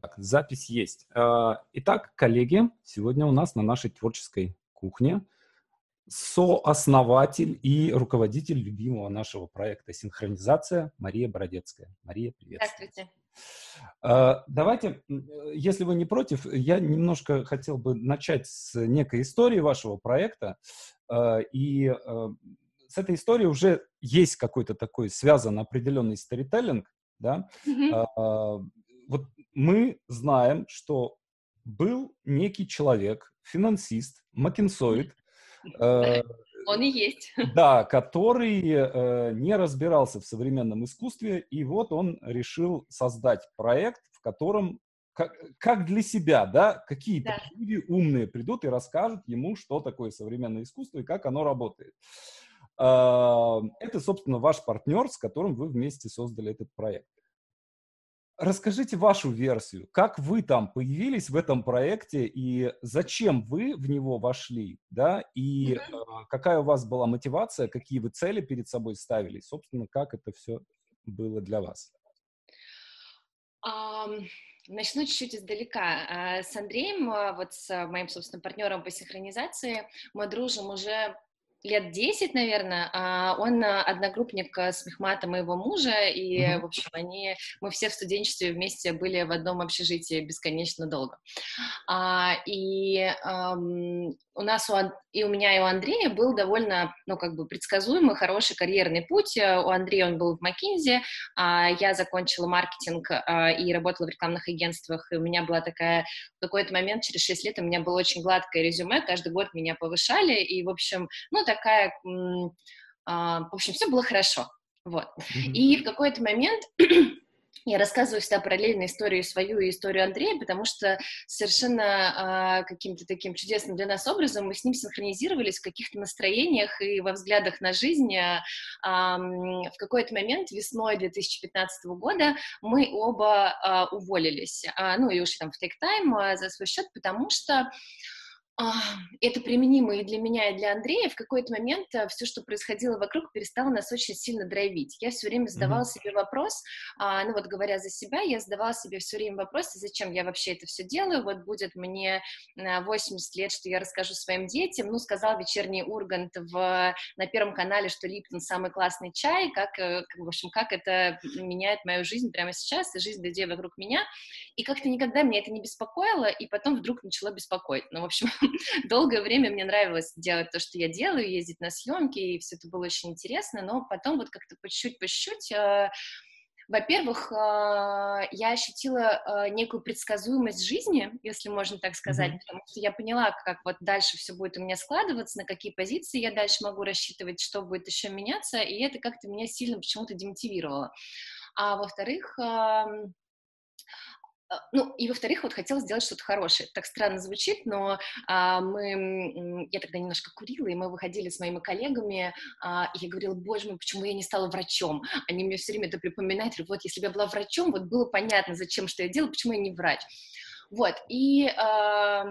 Так, запись есть. А, итак, коллеги, сегодня у нас на нашей творческой кухне сооснователь и руководитель любимого нашего проекта «Синхронизация» Мария Бородецкая. Мария, привет. Здравствуйте. А, давайте, если вы не против, я немножко хотел бы начать с некой истории вашего проекта. А, и с этой историей уже есть какой-то такой связан определенный сторителлинг, да, mm-hmm вот мы знаем, что был некий человек, финансист, Макинсоид, э, он и есть. Да, который э, не разбирался в современном искусстве, и вот он решил создать проект, в котором как, как для себя, да, какие-то да. люди умные придут и расскажут ему, что такое современное искусство и как оно работает. Э, это, собственно, ваш партнер, с которым вы вместе создали этот проект. Расскажите вашу версию. Как вы там появились в этом проекте и зачем вы в него вошли, да? И mm-hmm. э, какая у вас была мотивация, какие вы цели перед собой ставили, собственно, как это все было для вас? Um, начну чуть-чуть издалека. А, с Андреем, а, вот с моим, собственно, партнером по синхронизации, мы дружим уже лет 10, наверное, а он а, одногруппник с Мехмата, моего мужа, и, mm-hmm. в общем, они, мы все в студенчестве вместе были в одном общежитии бесконечно долго. А, и у нас, у, и у меня, и у Андрея был довольно, ну, как бы предсказуемый, хороший карьерный путь. У Андрея он был в Макинзе, а я закончила маркетинг а, и работала в рекламных агентствах, и у меня была такая, в какой-то момент, через 6 лет, у меня было очень гладкое резюме, каждый год меня повышали, и, в общем, ну, такая, а, в общем, все было хорошо. Вот. Mm-hmm. И в какой-то момент я рассказываю всегда параллельно историю свою и историю Андрея, потому что совершенно э, каким-то таким чудесным для нас образом мы с ним синхронизировались в каких-то настроениях и во взглядах на жизнь. Э, э, в какой-то момент весной 2015 года мы оба э, уволились, э, ну и ушли там в тейк-тайм э, за свой счет, потому что это применимо и для меня, и для Андрея. В какой-то момент э, все, что происходило вокруг, перестало нас очень сильно драйвить. Я все время задавала mm-hmm. себе вопрос, а, ну вот говоря за себя, я задавала себе все время вопрос, зачем я вообще это все делаю. Вот будет мне 80 лет, что я расскажу своим детям. Ну, сказал вечерний Ургант в, на Первом канале, что Липтон самый классный чай, как, э, в общем, как это меняет мою жизнь прямо сейчас, и жизнь людей вокруг меня. И как-то никогда меня это не беспокоило, и потом вдруг начало беспокоить. Ну, в общем, долгое время мне нравилось делать то, что я делаю, ездить на съемки, и все это было очень интересно, но потом вот как-то по чуть-чуть, по чуть-чуть э, во-первых, э, я ощутила э, некую предсказуемость жизни, если можно так сказать, mm-hmm. потому что я поняла, как вот дальше все будет у меня складываться, на какие позиции я дальше могу рассчитывать, что будет еще меняться, и это как-то меня сильно почему-то демотивировало. А во-вторых, эм, ну, и во-вторых, вот хотела сделать что-то хорошее. Так странно звучит, но а, мы, я тогда немножко курила, и мы выходили с моими коллегами, а, и я говорила, боже мой, почему я не стала врачом? Они мне все время это припоминают, вот если бы я была врачом, вот было понятно, зачем, что я делаю, почему я не врач. Вот, и, э,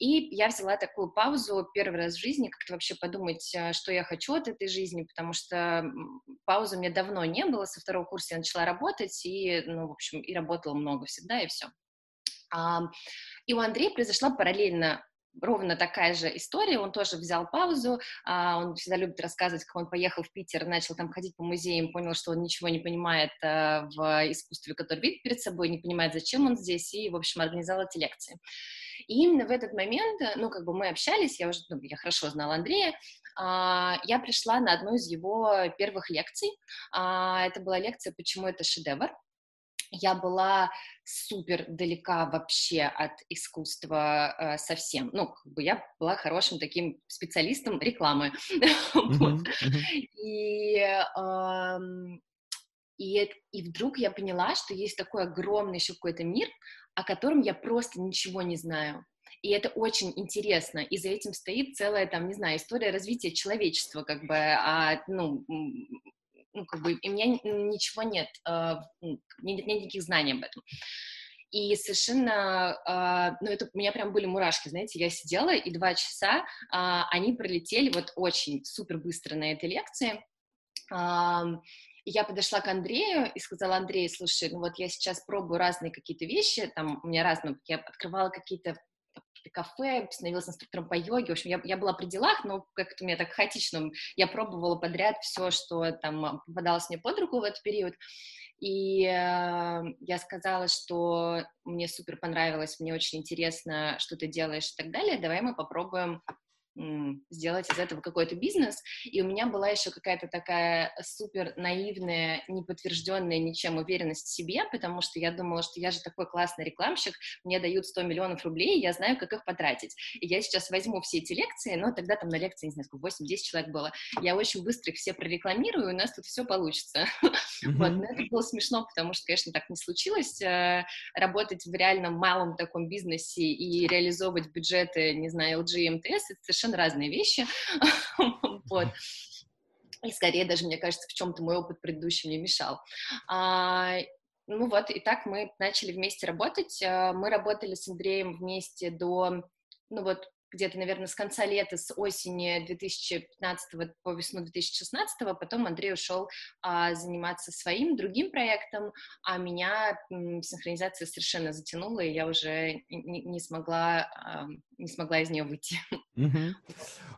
и я взяла такую паузу первый раз в жизни, как-то вообще подумать, э, что я хочу от этой жизни, потому что паузы меня давно не было, со второго курса я начала работать, и, ну, в общем, и работала много всегда, и все. И у Андрея произошла параллельно ровно такая же история, он тоже взял паузу, а, он всегда любит рассказывать, как он поехал в Питер, начал там ходить по музеям, понял, что он ничего не понимает а, в искусстве, которое видит перед собой, не понимает, зачем он здесь, и, в общем, организовал эти лекции. И именно в этот момент, ну, как бы мы общались, я уже, ну, я хорошо знала Андрея, а, я пришла на одну из его первых лекций, это была лекция «Почему это шедевр?», я была супер далека вообще от искусства э, совсем. Ну, как бы я была хорошим таким специалистом рекламы. И, и, и вдруг я поняла, что есть такой огромный еще какой-то мир, о котором я просто ничего не знаю. И это очень интересно, и за этим стоит целая, там, не знаю, история развития человечества, как бы, а, ну, ну, как бы, и у меня ничего нет, э, нет, нет никаких знаний об этом. И совершенно, э, ну, это у меня прям были мурашки, знаете, я сидела, и два часа э, они пролетели вот очень супер быстро на этой лекции, И я подошла к Андрею и сказала, Андрей, слушай, ну вот я сейчас пробую разные какие-то вещи, там у меня разные, я открывала какие-то кафе, становилась инструктором по йоге. В общем, я, я была при делах, но как-то у меня так хаотично. Я пробовала подряд все, что там попадалось мне под руку в этот период. И э, я сказала, что мне супер понравилось, мне очень интересно, что ты делаешь и так далее. Давай мы попробуем сделать из этого какой-то бизнес. И у меня была еще какая-то такая супер наивная, неподтвержденная ничем уверенность в себе, потому что я думала, что я же такой классный рекламщик, мне дают 100 миллионов рублей, я знаю, как их потратить. И я сейчас возьму все эти лекции, но тогда там на лекции, не знаю, сколько, 8-10 человек было, я очень быстро их все прорекламирую, и у нас тут все получится. Вот, но это было смешно, потому что, конечно, так не случилось. Э, работать в реальном малом таком бизнесе и реализовывать бюджеты, не знаю, LG и МТС, это совершенно разные вещи. вот. И скорее даже, мне кажется, в чем-то мой опыт предыдущий мне мешал. А, ну вот, и так мы начали вместе работать. А, мы работали с Андреем вместе до, ну вот, где-то, наверное, с конца лета, с осени 2015 по весну 2016, потом Андрей ушел а, заниматься своим другим проектом, а меня м, синхронизация совершенно затянула, и я уже не, не смогла а, не смогла из нее выйти. Угу.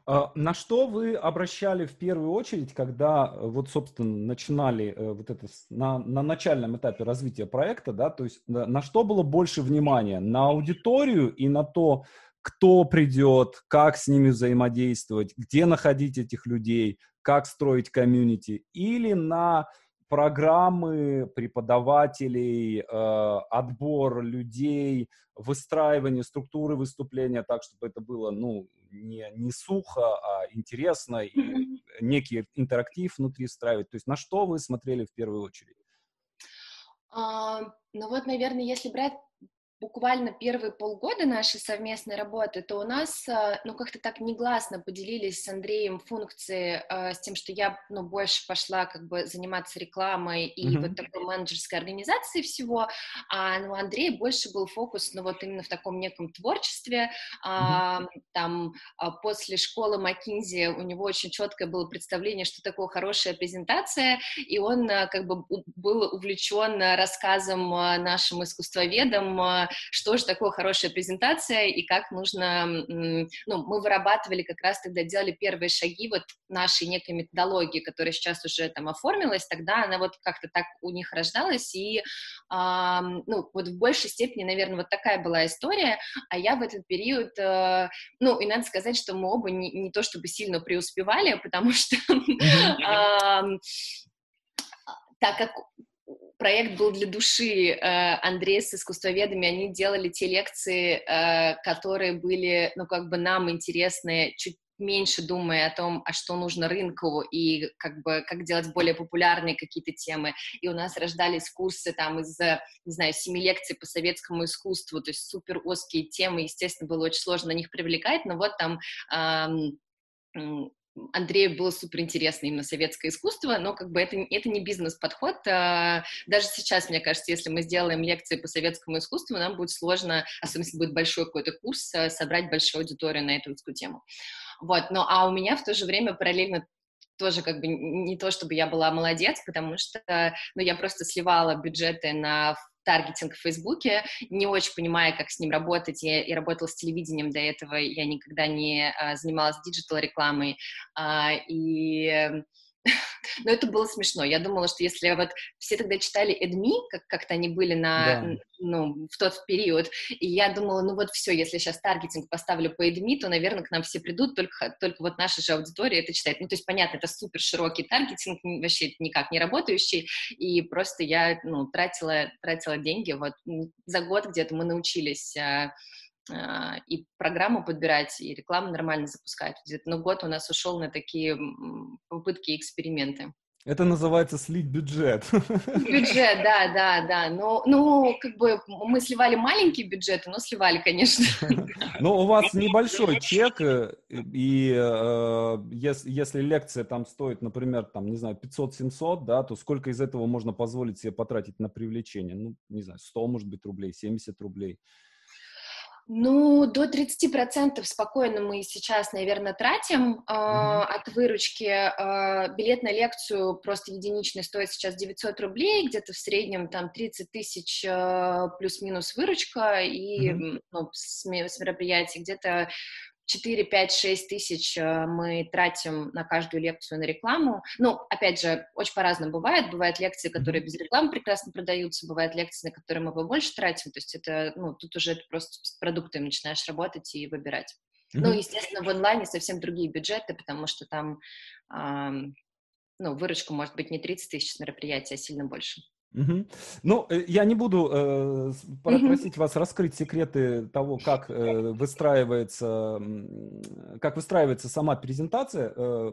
А, на что вы обращали в первую очередь, когда э, вот, собственно, начинали э, вот это на, на начальном этапе развития проекта, да, то есть на, на что было больше внимания? На аудиторию и на то, кто придет, как с ними взаимодействовать, где находить этих людей, как строить комьюнити, или на программы преподавателей, э, отбор людей, выстраивание структуры выступления так, чтобы это было, ну, не, не сухо, а интересно, и некий интерактив внутри встраивать. То есть на что вы смотрели в первую очередь? А, ну вот, наверное, если брать буквально первые полгода нашей совместной работы, то у нас, э, ну, как-то так негласно поделились с Андреем функции э, с тем, что я, ну, больше пошла как бы заниматься рекламой и mm-hmm. вот такой менеджерской организацией всего, а, ну, Андрей больше был фокус, ну, вот именно в таком неком творчестве, mm-hmm. там, а, после школы Маккинзи у него очень четкое было представление, что такое хорошая презентация, и он э, как бы был увлечен рассказом нашим искусствоведам, что же такое хорошая презентация и как нужно, ну, мы вырабатывали как раз тогда, делали первые шаги вот нашей некой методологии, которая сейчас уже там оформилась, тогда она вот как-то так у них рождалась, и, а, ну, вот в большей степени, наверное, вот такая была история, а я в этот период, а, ну, и надо сказать, что мы оба не, не то чтобы сильно преуспевали, потому что так как проект был для души. Э, Андрей с искусствоведами, они делали те лекции, э, которые были, ну, как бы нам интересны, чуть меньше думая о том, а что нужно рынку и как бы как делать более популярные какие-то темы. И у нас рождались курсы там из, не знаю, семи лекций по советскому искусству, то есть супер узкие темы, естественно, было очень сложно на них привлекать, но вот там Андрею было супер интересно именно советское искусство, но как бы это, это не бизнес-подход. А, даже сейчас, мне кажется, если мы сделаем лекции по советскому искусству, нам будет сложно, особенно если будет большой какой-то курс, а, собрать большую аудиторию на эту тему. Вот, но а у меня в то же время параллельно тоже как бы не то, чтобы я была молодец, потому что ну, я просто сливала бюджеты на таргетинг в Фейсбуке, не очень понимая, как с ним работать. Я, я работала с телевидением до этого, я никогда не а, занималась диджитал-рекламой. А, и но это было смешно. Я думала, что если вот все тогда читали Эдми, как как-то они были на, да. ну, в тот период, и я думала, ну вот все, если сейчас таргетинг поставлю по Эдми, то, наверное, к нам все придут, только, только вот наша же аудитория это читает. Ну, то есть, понятно, это супер широкий таргетинг, вообще никак не работающий, и просто я, ну, тратила, тратила деньги, вот за год где-то мы научились а, и программу подбирать, и рекламу нормально запускать. Но год у нас ушел на такие попытки и эксперименты. Это называется слить бюджет. Бюджет, да, да, да. Ну, ну, как бы мы сливали маленькие бюджеты, но сливали, конечно. Ну, у вас небольшой чек, э, и э, если, если лекция там стоит, например, там, не знаю, 500-700, да, то сколько из этого можно позволить себе потратить на привлечение? Ну, не знаю, 100, может быть, рублей, 70 рублей. Ну, до 30% спокойно мы сейчас, наверное, тратим э, mm-hmm. от выручки. Э, билет на лекцию просто единичный стоит сейчас 900 рублей, где-то в среднем там 30 тысяч э, плюс-минус выручка, и mm-hmm. ну, с, с мероприятий где-то 4, 5, 6 тысяч э, мы тратим на каждую лекцию на рекламу. Ну, опять же, очень по-разному бывает. Бывают лекции, которые без рекламы прекрасно продаются, бывают лекции, на которые мы побольше тратим. То есть это, ну, тут уже просто с продуктами начинаешь работать и выбирать. Mm-hmm. Ну, естественно, в онлайне совсем другие бюджеты, потому что там, эм, ну, выручка может быть не 30 тысяч с мероприятия, а сильно больше. Угу. Ну, э, я не буду э, просить вас раскрыть секреты того, как э, выстраивается, как выстраивается сама презентация, э,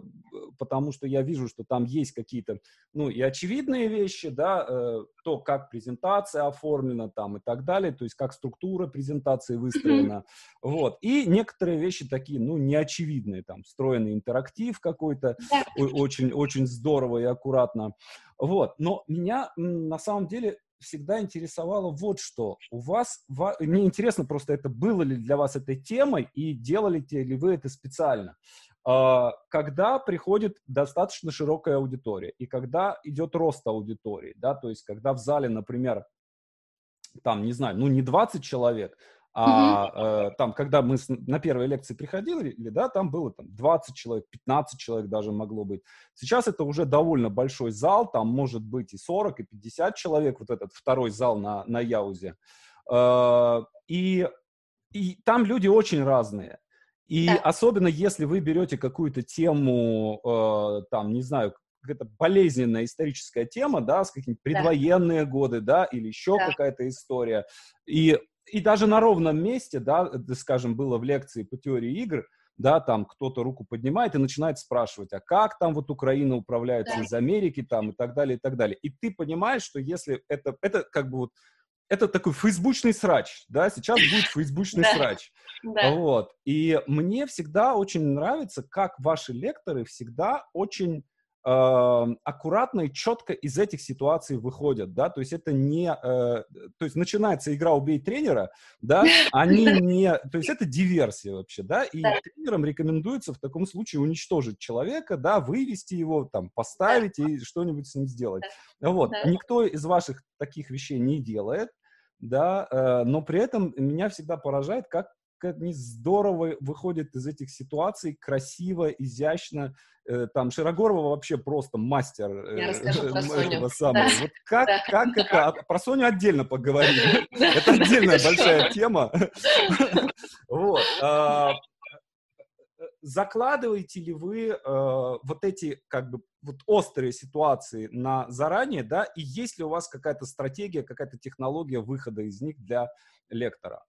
потому что я вижу, что там есть какие-то, ну, и очевидные вещи, да, э, то, как презентация оформлена там и так далее, то есть как структура презентации выстроена, вот, и некоторые вещи такие, ну, неочевидные, там, встроенный интерактив какой-то, очень, очень здорово и аккуратно, вот, но меня на самом деле всегда интересовало вот что. У вас, мне интересно просто, это было ли для вас этой темой и делали ли вы это специально? А, когда приходит достаточно широкая аудитория и когда идет рост аудитории, да, то есть когда в зале, например, там, не знаю, ну не 20 человек, а угу. э, там, когда мы с, на первой лекции приходили, да, там было там 20 человек, 15 человек даже могло быть. Сейчас это уже довольно большой зал, там может быть и 40, и 50 человек, вот этот второй зал на, на Яузе. Э, и, и там люди очень разные. И да. особенно если вы берете какую-то тему, э, там, не знаю, какая-то болезненная историческая тема, да, с какие-нибудь предвоенные да. годы, да, или еще да. какая-то история. И и даже на ровном месте, да, скажем, было в лекции по теории игр, да, там кто-то руку поднимает и начинает спрашивать, а как там вот Украина управляется да. из Америки там и так далее, и так далее. И ты понимаешь, что если это, это как бы вот, это такой фейсбучный срач, да, сейчас будет фейсбучный срач. Вот. И мне всегда очень нравится, как ваши лекторы всегда очень аккуратно и четко из этих ситуаций выходят, да, то есть это не, э, то есть начинается игра «Убей тренера», да, они не, то есть это диверсия вообще, да, и да. тренерам рекомендуется в таком случае уничтожить человека, да, вывести его, там, поставить да. и что-нибудь с ним сделать. Да. Вот, да. никто из ваших таких вещей не делает, да, э, но при этом меня всегда поражает, как как они здорово выходят из этих ситуаций, красиво, изящно. Э, там Широгорова вообще просто мастер Я э, расскажу про Соню. самого. Да. Вот как, да. как да. это? А, про Соню отдельно поговорим. Это отдельная большая тема. Вот. А, закладываете ли вы э, вот эти как бы вот острые ситуации на заранее, да, и есть ли у вас какая-то стратегия, какая-то технология выхода из них для лектора?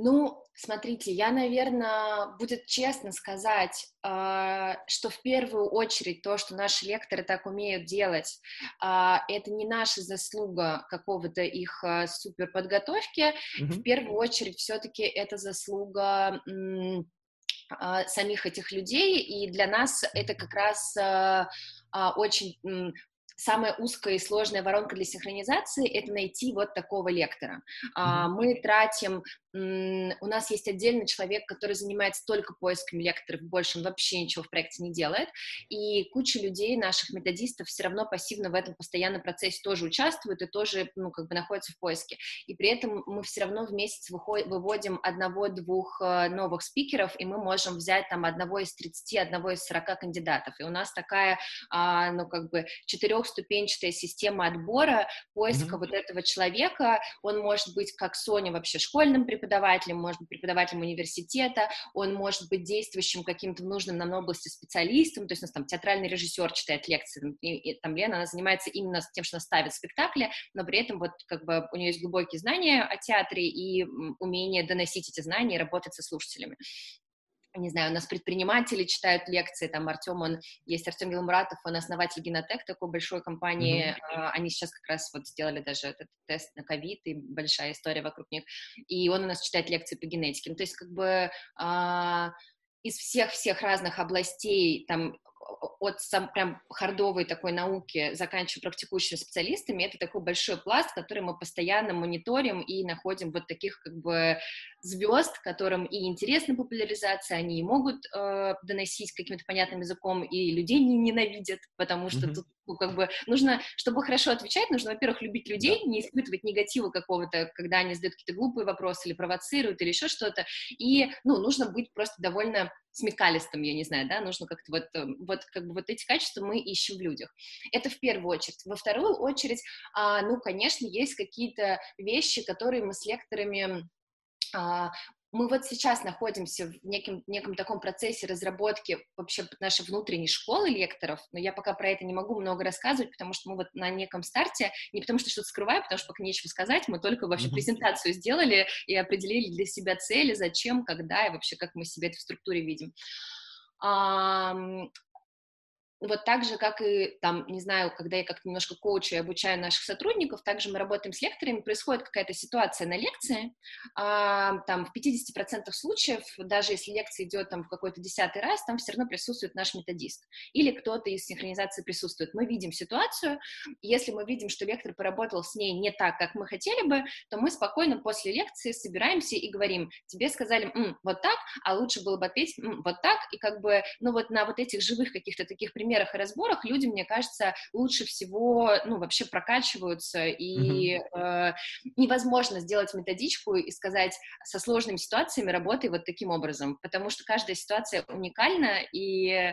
Ну, смотрите, я, наверное, будет честно сказать, э, что в первую очередь то, что наши лекторы так умеют делать, э, это не наша заслуга какого-то их э, суперподготовки. Mm-hmm. В первую очередь все-таки это заслуга самих этих людей, и для нас это как раз очень самая узкая и сложная воронка для синхронизации — это найти вот такого лектора. Mm-hmm. Мы тратим у нас есть отдельный человек, который занимается только поиском лекторов, больше он вообще ничего в проекте не делает, и куча людей, наших методистов, все равно пассивно в этом постоянном процессе тоже участвуют и тоже, ну, как бы находятся в поиске, и при этом мы все равно в месяц выводим одного-двух э, новых спикеров, и мы можем взять там одного из 30, одного из 40 кандидатов, и у нас такая, а, ну, как бы четырехступенчатая система отбора, поиска mm-hmm. вот этого человека, он может быть, как Соня, вообще школьным преподавателем, может быть преподавателем университета, он может быть действующим каким-то нужным нам области специалистом, то есть у нас там театральный режиссер читает лекции, и, и там Лена, она занимается именно тем, что она ставит спектакли, но при этом вот как бы у нее есть глубокие знания о театре и умение доносить эти знания и работать со слушателями не знаю, у нас предприниматели читают лекции, там Артем, он, есть Артем Гилмуратов, он основатель Генотек, такой большой компании, mm-hmm. они сейчас как раз вот сделали даже этот тест на ковид, и большая история вокруг них, и он у нас читает лекции по генетике, ну, то есть как бы а, из всех-всех разных областей, там, от сам, прям хардовой такой науки, заканчивая практикующими специалистами, это такой большой пласт, который мы постоянно мониторим и находим вот таких как бы звезд, которым и интересна популяризация, они и могут э, доносить каким-то понятным языком, и людей не ненавидят, потому что mm-hmm. тут ну, как бы нужно, чтобы хорошо отвечать, нужно, во-первых, любить людей, да. не испытывать негатива какого-то, когда они задают какие-то глупые вопросы или провоцируют, или еще что-то, и, ну, нужно быть просто довольно смекалистым, я не знаю, да, нужно как-то вот, э, вот как бы вот эти качества мы ищем в людях. Это в первую очередь. Во вторую очередь, а, ну, конечно, есть какие-то вещи, которые мы с лекторами а, мы вот сейчас находимся в неким, неком таком процессе разработки вообще нашей внутренней школы лекторов, но я пока про это не могу много рассказывать, потому что мы вот на неком старте, не потому что что-то скрываю, потому что пока нечего сказать, мы только вообще презентацию сделали и определили для себя цели, зачем, когда и вообще как мы себе это в структуре видим вот так же, как и, там, не знаю, когда я как-то немножко коучу и обучаю наших сотрудников, также мы работаем с лекторами, происходит какая-то ситуация на лекции, а, там, в 50% случаев, даже если лекция идет там в какой-то десятый раз, там все равно присутствует наш методист или кто-то из синхронизации присутствует. Мы видим ситуацию, если мы видим, что лектор поработал с ней не так, как мы хотели бы, то мы спокойно после лекции собираемся и говорим, тебе сказали М, вот так, а лучше было бы ответить М, вот так, и как бы, ну вот на вот этих живых каких-то таких примерах примерах и разборах люди, мне кажется, лучше всего, ну, вообще прокачиваются, и mm-hmm. э, невозможно сделать методичку и сказать со сложными ситуациями работай вот таким образом, потому что каждая ситуация уникальна, и, э,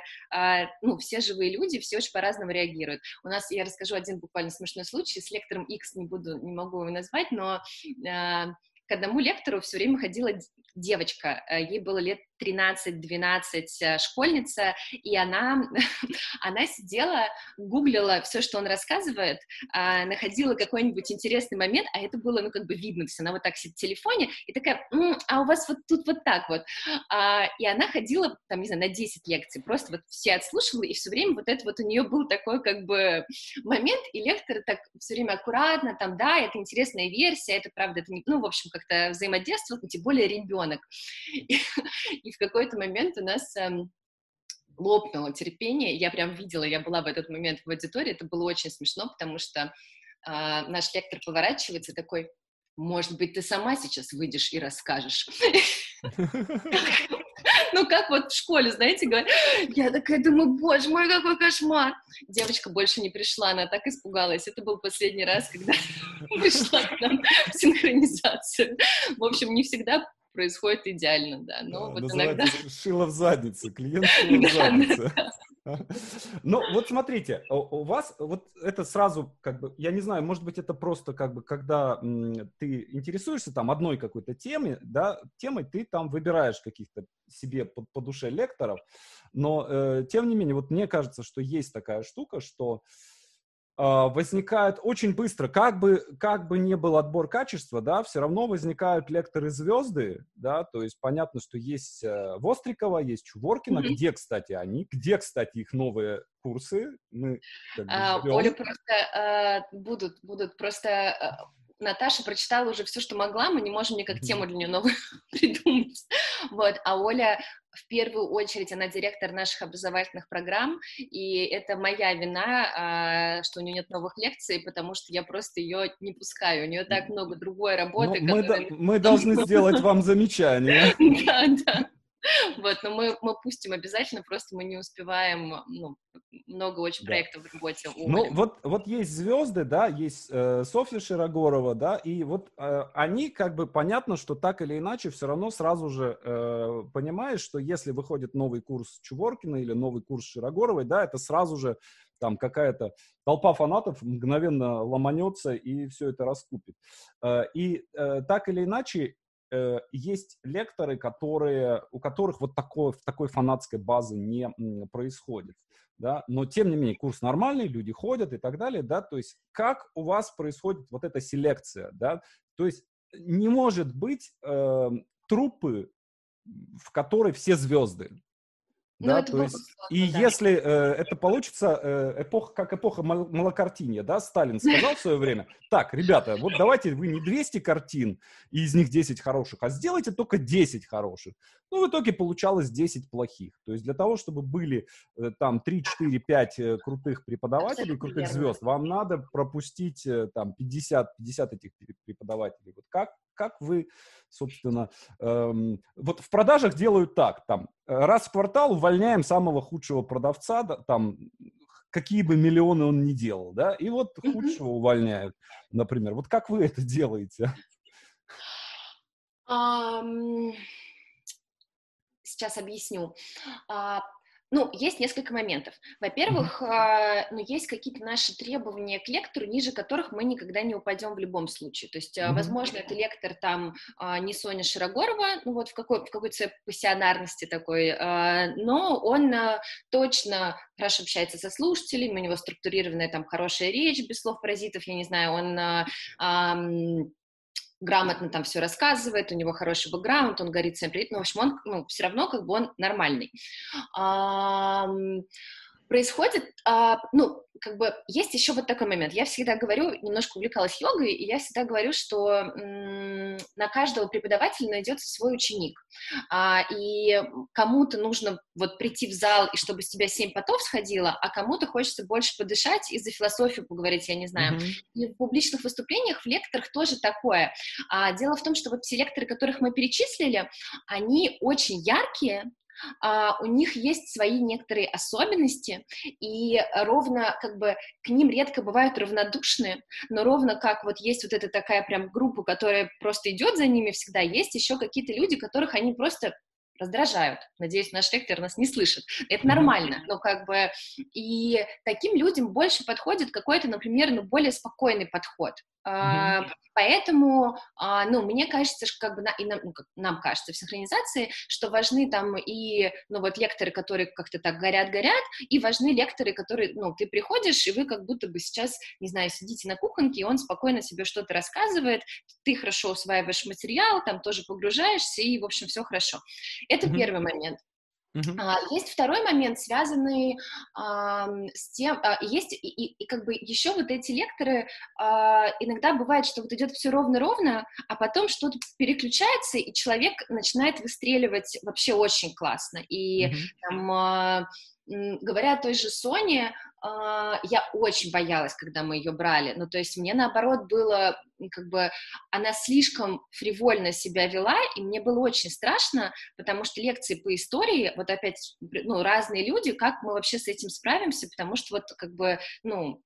ну, все живые люди, все очень по-разному реагируют. У нас, я расскажу один буквально смешной случай, с лектором X не буду, не могу его назвать, но э, к одному лектору все время ходила девочка, э, ей было лет 13-12 э, школьница, и она, она сидела, гуглила все, что он рассказывает, а, находила какой-нибудь интересный момент, а это было, ну, как бы видно, то есть она вот так сидит в телефоне, и такая, М, а у вас вот тут вот так вот. А, и она ходила, там, не знаю, на 10 лекций, просто вот все отслушивала, и все время вот это вот у нее был такой, как бы, момент, и лектор так все время аккуратно, там, да, это интересная версия, это правда, это не, ну, в общем, как-то взаимодействовал, тем более ребенок. И в какой-то момент у нас эм, лопнуло терпение. Я прям видела, я была в этот момент в аудитории, это было очень смешно, потому что э, наш лектор поворачивается такой, может быть, ты сама сейчас выйдешь и расскажешь. Ну, как вот в школе, знаете, говорят, я такая думаю, боже мой, какой кошмар. Девочка больше не пришла, она так испугалась. Это был последний раз, когда пришла к нам в синхронизацию. В общем, не всегда происходит идеально, да. Но да, вот иногда... Шило в заднице, клиент шило в заднице. Ну, вот смотрите, у вас вот это сразу, как бы, я не знаю, может быть, это просто как бы, когда ты интересуешься там одной какой-то теме, да, темой, ты там выбираешь каких-то себе по, по душе лекторов, но, э, тем не менее, вот мне кажется, что есть такая штука, что а, возникает очень быстро, как бы, как бы ни был отбор качества, да, все равно возникают лекторы-звезды, да, то есть понятно, что есть э, Вострикова, есть Чуворкина, mm-hmm. где, кстати, они, где, кстати, их новые курсы, мы как бы, а, Оля просто э, будут, будут просто э, Наташа прочитала уже все, что могла, мы не можем никак тему для нее новую придумать. Вот, а Оля в первую очередь она директор наших образовательных программ, и это моя вина, а, что у нее нет новых лекций, потому что я просто ее не пускаю. У нее так много другой работы. Ну, которая... мы, мы должны сделать вам замечание. Да, да. Вот, но мы, мы пустим обязательно, просто мы не успеваем, ну, много очень да. проектов в работе. Ну, вот, вот есть звезды, да, есть э, Софья Широгорова, да, и вот э, они, как бы, понятно, что так или иначе все равно сразу же э, понимаешь, что если выходит новый курс Чуворкина или новый курс Широгоровой, да, это сразу же там какая-то толпа фанатов мгновенно ломанется и все это раскупит. Э, и э, так или иначе, э, есть лекторы, которые, у которых вот такой, такой фанатской базы не происходит. Да? Но, тем не менее, курс нормальный, люди ходят и так далее. Да? То есть как у вас происходит вот эта селекция? Да? То есть не может быть э, труппы, в которой все звезды. Ну, да, то есть, сложно, и да. если э, это получится э, эпоха, как эпоха малокартинья, да, Сталин сказал в свое время, так, ребята, вот давайте вы не 200 картин, и из них 10 хороших, а сделайте только 10 хороших. Ну, в итоге получалось 10 плохих. То есть для того, чтобы были э, там 3, 4, 5 э, крутых преподавателей, крутых верно. звезд, вам надо пропустить э, там 50, 50 этих преподавателей. Вот как, как вы, собственно, эм, вот в продажах делают так, там, раз в квартал увольняем самого худшего продавца, да, там, какие бы миллионы он ни делал, да, и вот худшего увольняют, например. Вот как вы это делаете? Um, сейчас объясню. Uh, ну, есть несколько моментов. Во-первых, mm-hmm. ну, есть какие-то наши требования к лектору, ниже которых мы никогда не упадем в любом случае. То есть, mm-hmm. возможно, это лектор там а, не Соня Широгорова, ну вот в, какой, в какой-то пассионарности такой, а, но он точно хорошо общается со слушателями, у него структурированная там хорошая речь, без слов паразитов, я не знаю, он грамотно там все рассказывает, у него хороший бэкграунд, он горит всем привет, ну, в общем, он ну, все равно как бы он нормальный. Происходит, а, ну, как бы есть еще вот такой момент. Я всегда говорю, немножко увлекалась йогой, и я всегда говорю, что м- на каждого преподавателя найдется свой ученик. А, и кому-то нужно вот прийти в зал, и чтобы с тебя семь потов сходило, а кому-то хочется больше подышать и за философию поговорить, я не знаю. Mm-hmm. И в публичных выступлениях, в лекторах тоже такое. А, дело в том, что вот все лекторы, которых мы перечислили, они очень яркие, у них есть свои некоторые особенности, и ровно как бы к ним редко бывают равнодушные, но ровно как вот есть вот эта такая прям группа, которая просто идет за ними всегда, есть еще какие-то люди, которых они просто раздражают. Надеюсь, наш лектор нас не слышит. Это нормально, но как бы и таким людям больше подходит какой-то, например, ну, более спокойный подход. Mm-hmm. Поэтому, а, ну, мне кажется, что как бы и нам, ну, как нам кажется в синхронизации, что важны там и, ну, вот лекторы, которые как-то так горят-горят, и важны лекторы, которые, ну, ты приходишь, и вы как будто бы сейчас, не знаю, сидите на кухонке, и он спокойно себе что-то рассказывает, ты хорошо усваиваешь материал, там тоже погружаешься, и, в общем, все хорошо. Это mm-hmm. первый момент. Uh-huh. А, есть второй момент, связанный а, с тем, а, есть и, и, и как бы еще вот эти лекторы, а, иногда бывает, что вот идет все ровно-ровно, а потом что-то переключается, и человек начинает выстреливать вообще очень классно. И uh-huh. там, а, говоря о той же Соне, я очень боялась, когда мы ее брали. Ну, то есть мне, наоборот, было, как бы, она слишком фривольно себя вела, и мне было очень страшно, потому что лекции по истории, вот опять, ну, разные люди, как мы вообще с этим справимся, потому что вот, как бы, ну,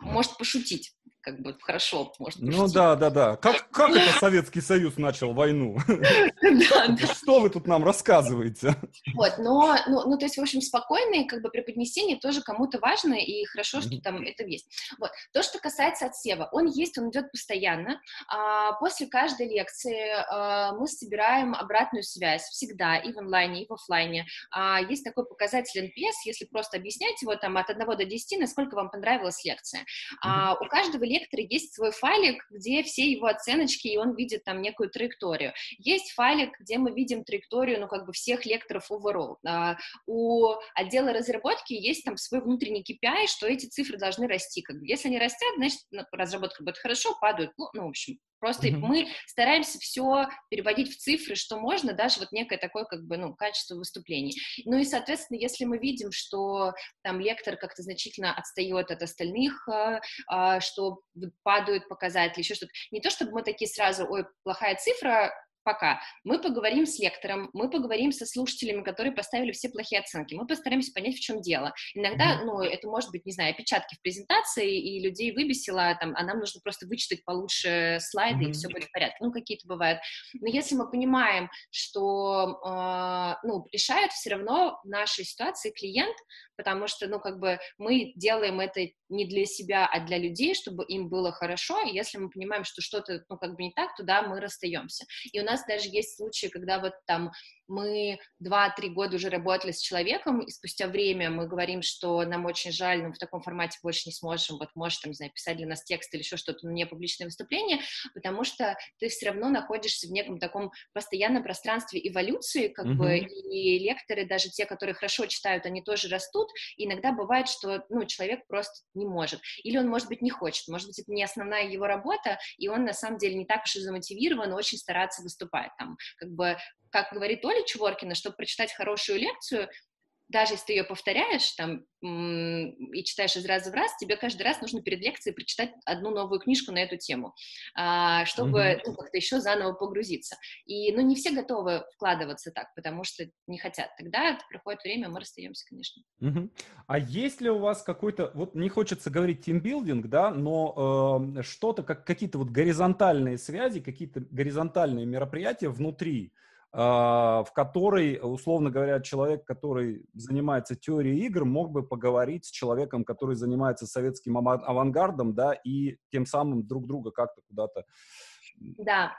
может пошутить как бы хорошо может ну да, да, да. Как, как это Советский Союз начал войну? Что вы тут нам рассказываете? Вот, но, ну, ну, то есть, в общем, спокойное как бы преподнесение тоже кому-то важно, и хорошо, что там это есть. Вот. То, что касается отсева, он есть, он идет постоянно. А, после каждой лекции а, мы собираем обратную связь всегда, и в онлайне, и в офлайне. А, есть такой показатель NPS, если просто объяснять его там от 1 до 10, насколько вам понравилась лекция. У каждого лектора есть свой файлик, где все его оценочки, и он видит там некую траекторию. Есть файлик, где мы видим траекторию, ну, как бы всех лекторов overall. А, у отдела разработки есть там свой внутренний KPI, что эти цифры должны расти. Как бы. Если они растят, значит, разработка будет хорошо, падают, ну, ну в общем, Просто mm-hmm. мы стараемся все переводить в цифры, что можно, даже вот некое такое, как бы, ну, качество выступлений. Ну и, соответственно, если мы видим, что там лектор как-то значительно отстает от остальных, а, а, что падают показатели, еще что-то, не то чтобы мы такие сразу, ой, плохая цифра, пока. Мы поговорим с лектором, мы поговорим со слушателями, которые поставили все плохие оценки, мы постараемся понять, в чем дело. Иногда, ну, это может быть, не знаю, опечатки в презентации, и людей выбесило, там, а нам нужно просто вычитать получше слайды, mm-hmm. и все будет в порядке. Ну, какие-то бывают. Но если мы понимаем, что, э, ну, решает все равно в нашей ситуации клиент, потому что, ну, как бы мы делаем это не для себя, а для людей, чтобы им было хорошо, и если мы понимаем, что что-то, ну, как бы не так, то да, мы расстаемся. И у нас даже есть случаи, когда вот там мы 2-3 года уже работали с человеком, и спустя время мы говорим, что нам очень жаль, но в таком формате больше не сможем, вот можешь там, не знаю, писать для нас текст или еще что-то, но не публичное выступление, потому что ты все равно находишься в неком таком постоянном пространстве эволюции, как mm-hmm. бы, и лекторы, даже те, которые хорошо читают, они тоже растут, и иногда бывает, что, ну, человек просто не может, или он, может быть, не хочет, может быть, это не основная его работа, и он, на самом деле, не так уж и замотивирован очень стараться выступать, там, как бы как говорит Оля Чеворкина, чтобы прочитать хорошую лекцию, даже если ты ее повторяешь там и читаешь из раза в раз, тебе каждый раз нужно перед лекцией прочитать одну новую книжку на эту тему, а, чтобы mm-hmm. ну, как-то еще заново погрузиться. И, ну, не все готовы вкладываться так, потому что не хотят. Тогда проходит время, мы расстаемся, конечно. Mm-hmm. А есть ли у вас какой-то, вот не хочется говорить тимбилдинг, да, но э, что-то, как какие-то вот горизонтальные связи, какие-то горизонтальные мероприятия внутри в которой, условно говоря, человек, который занимается теорией игр, мог бы поговорить с человеком, который занимается советским авангардом, да, и тем самым друг друга как-то куда-то да,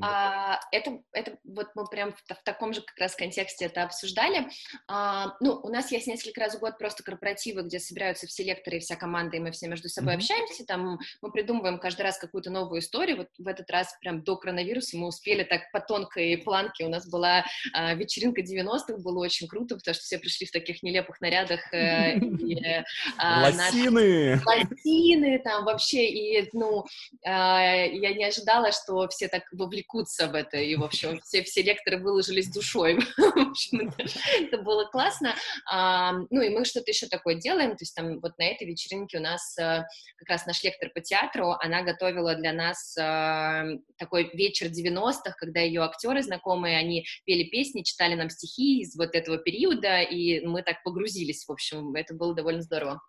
а, это, это вот мы прям в, в таком же как раз контексте это обсуждали. А, ну, у нас есть несколько раз в год просто корпоративы, где собираются все лекторы и вся команда, и мы все между собой mm-hmm. общаемся, там мы придумываем каждый раз какую-то новую историю. Вот в этот раз прям до коронавируса мы успели так по тонкой планке. У нас была а, вечеринка 90-х, было очень круто, потому что все пришли в таких нелепых нарядах. Э, лосины! Лосины там вообще, и, ну, я не ожидала, что все так вовлекутся в это, и, в общем, все, все лекторы выложились душой. В общем, это было классно. Ну, и мы что-то еще такое делаем, то есть там вот на этой вечеринке у нас э, как раз наш лектор по театру, она готовила для нас э, такой вечер 90-х, когда ее актеры знакомые, они пели песни, читали нам стихи из вот этого периода, и мы так погрузились, в общем, это было довольно здорово.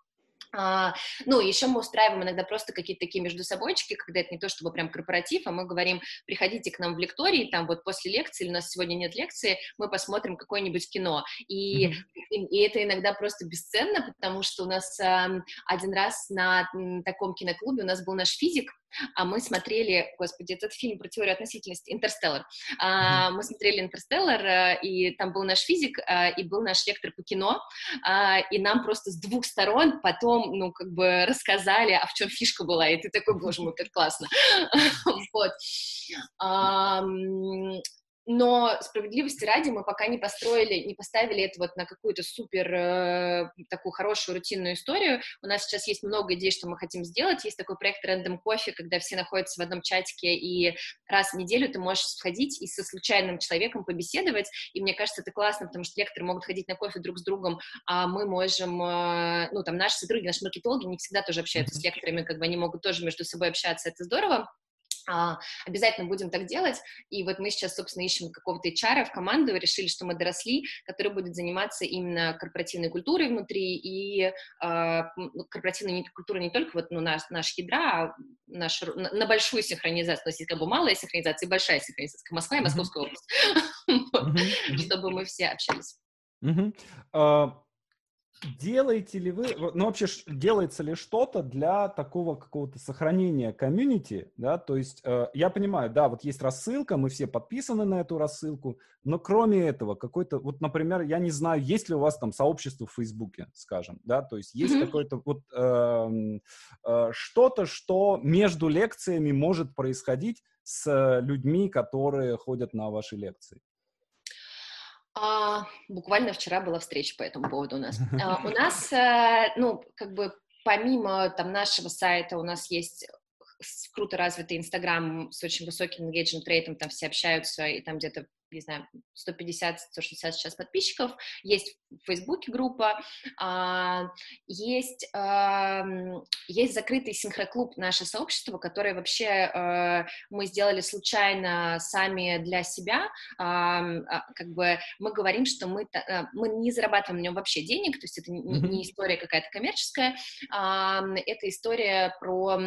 А, ну, еще мы устраиваем иногда просто какие-то такие между собойчики, когда это не то чтобы прям корпоратив, а мы говорим, приходите к нам в лектории, там вот после лекции, или у нас сегодня нет лекции, мы посмотрим какое-нибудь кино. И, mm-hmm. и, и это иногда просто бесценно, потому что у нас а, один раз на таком киноклубе у нас был наш физик, а мы смотрели, господи, этот фильм про теорию относительности, «Интерстеллар». А, мы смотрели «Интерстеллар», э, и там был наш физик, а, и был наш лектор по кино, а, и нам просто с двух сторон потом, ну, как бы рассказали, а в чем фишка была, и ты такой, боже мой, как классно. Вот но справедливости ради мы пока не построили, не поставили это вот на какую-то супер э, такую хорошую рутинную историю. У нас сейчас есть много идей, что мы хотим сделать. Есть такой проект Random Coffee, когда все находятся в одном чатике, и раз в неделю ты можешь сходить и со случайным человеком побеседовать. И мне кажется, это классно, потому что лекторы могут ходить на кофе друг с другом, а мы можем, э, ну, там, наши сотрудники, наши маркетологи не всегда тоже общаются с лекторами, как бы они могут тоже между собой общаться, это здорово. А, обязательно будем так делать, и вот мы сейчас, собственно, ищем какого-то HR в команду, решили, что мы доросли, который будет заниматься именно корпоративной культурой внутри, и а, ну, корпоративной культурой не только вот, ну, наш, наш ядра, а наш, на, на большую синхронизацию, то есть как бы малая синхронизация и большая синхронизация, Москва и Московская область, чтобы мы все общались. Делаете ли вы, ну вообще делается ли что-то для такого какого-то сохранения комьюнити, да, то есть э, я понимаю, да, вот есть рассылка, мы все подписаны на эту рассылку, но кроме этого какой-то, вот, например, я не знаю, есть ли у вас там сообщество в Фейсбуке, скажем, да, то есть есть mm-hmm. какое-то вот э, э, что-то, что между лекциями может происходить с людьми, которые ходят на ваши лекции. А, буквально вчера была встреча по этому поводу у нас. А, у нас, а, ну, как бы помимо там нашего сайта у нас есть круто развитый Инстаграм с очень высоким engagement рейтом, там все общаются, и там где-то не знаю, 150-160 сейчас подписчиков, есть в Фейсбуке группа, а, есть, а, есть закрытый синхроклуб наше сообщество, которое вообще а, мы сделали случайно сами для себя, как бы мы говорим, что мы, мы не зарабатываем на нем вообще денег, то есть это не, не история какая-то коммерческая, это история про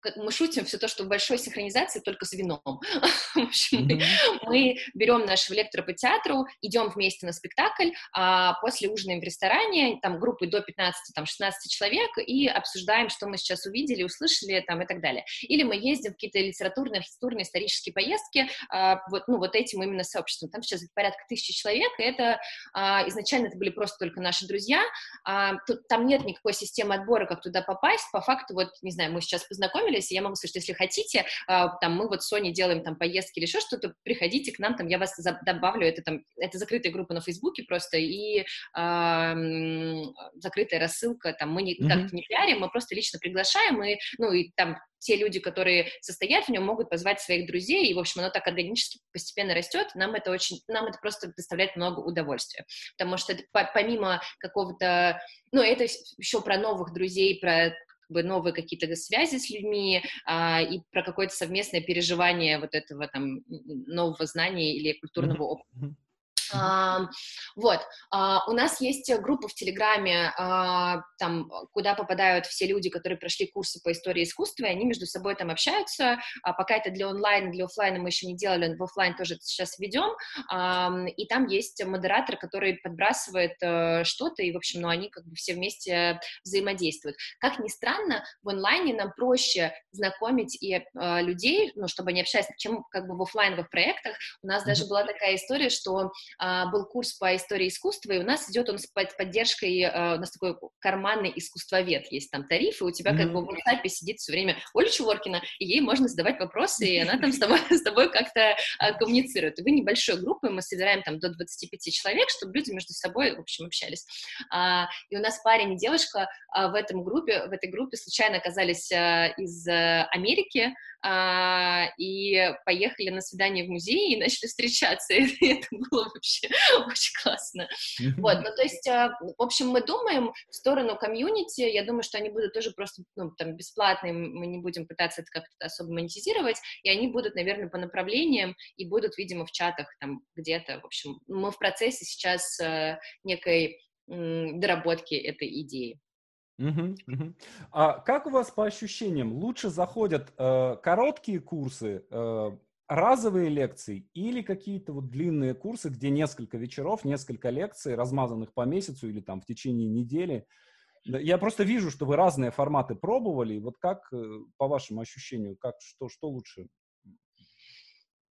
как, мы шутим все то, что в большой синхронизации только с вином. В общем, мы, мы берем нашего лектора по театру, идем вместе на спектакль, а после ужинаем в ресторане, там группы до 15, там 16 человек, и обсуждаем, что мы сейчас увидели, услышали, там и так далее. Или мы ездим в какие-то литературные, архитектурные, исторические поездки, а, вот, ну, вот этим именно сообществом. Там сейчас порядка тысячи человек, и это а, изначально это были просто только наши друзья, а, тут, там нет никакой системы отбора, как туда попасть, по факту, вот, не знаю, мы сейчас познакомились, и я могу сказать, что если хотите, а, там, мы вот с Соней делаем там поездки или еще что-то, приходите к нам, там, я вас добавлю, это там, это закрытая группа на Фейсбуке просто, и э, закрытая рассылка, там, мы никак mm-hmm. не пиарим, мы просто лично приглашаем, и, ну, и там те люди, которые состоят в нем, могут позвать своих друзей, и, в общем, оно так органически постепенно растет, нам это очень, нам это просто доставляет много удовольствия, потому что это, помимо какого-то, ну, это еще про новых друзей, про бы новые какие-то связи с людьми а, и про какое-то совместное переживание вот этого там нового знания или культурного опыта. Вот, uh, у нас есть группа в Телеграме, uh, там, куда попадают все люди, которые прошли курсы по истории искусства, и они между собой там общаются, а пока это для онлайн, для офлайна мы еще не делали, в офлайн тоже сейчас ведем, и там есть модератор, который подбрасывает э, что-то, и, в общем, ну, они как бы все вместе взаимодействуют. Как ни странно, в онлайне нам проще знакомить и э, людей, ну, чтобы они общались, чем как бы в офлайновых проектах. У нас даже была такая история, что а, был курс по истории искусства, и у нас идет он с поддержкой, а, у нас такой карманный искусствовед, есть там тариф, и у тебя mm-hmm. как бы в WhatsApp сидит все время Оля Чеворкина, и ей можно задавать вопросы, и она там с тобой, с тобой как-то а, коммуницирует. И вы небольшой группой, мы собираем там до 25 человек, чтобы люди между собой, в общем, общались. И у нас парень и девушка в этом группе, в этой группе случайно оказались из Америки, и поехали на свидание в музей и начали встречаться, и это было вообще вообще очень классно. Вот, ну, то есть, а, в общем, мы думаем в сторону комьюнити, я думаю, что они будут тоже просто, ну, там, бесплатные, мы не будем пытаться это как-то особо монетизировать, и они будут, наверное, по направлениям и будут, видимо, в чатах там где-то, в общем, мы в процессе сейчас э, некой доработки этой идеи. Угу, угу. А как у вас по ощущениям? Лучше заходят э, короткие курсы, э, разовые лекции или какие-то вот длинные курсы, где несколько вечеров, несколько лекций, размазанных по месяцу или там в течение недели. Я просто вижу, что вы разные форматы пробовали. Вот как, э, по вашему ощущению, как, что, что лучше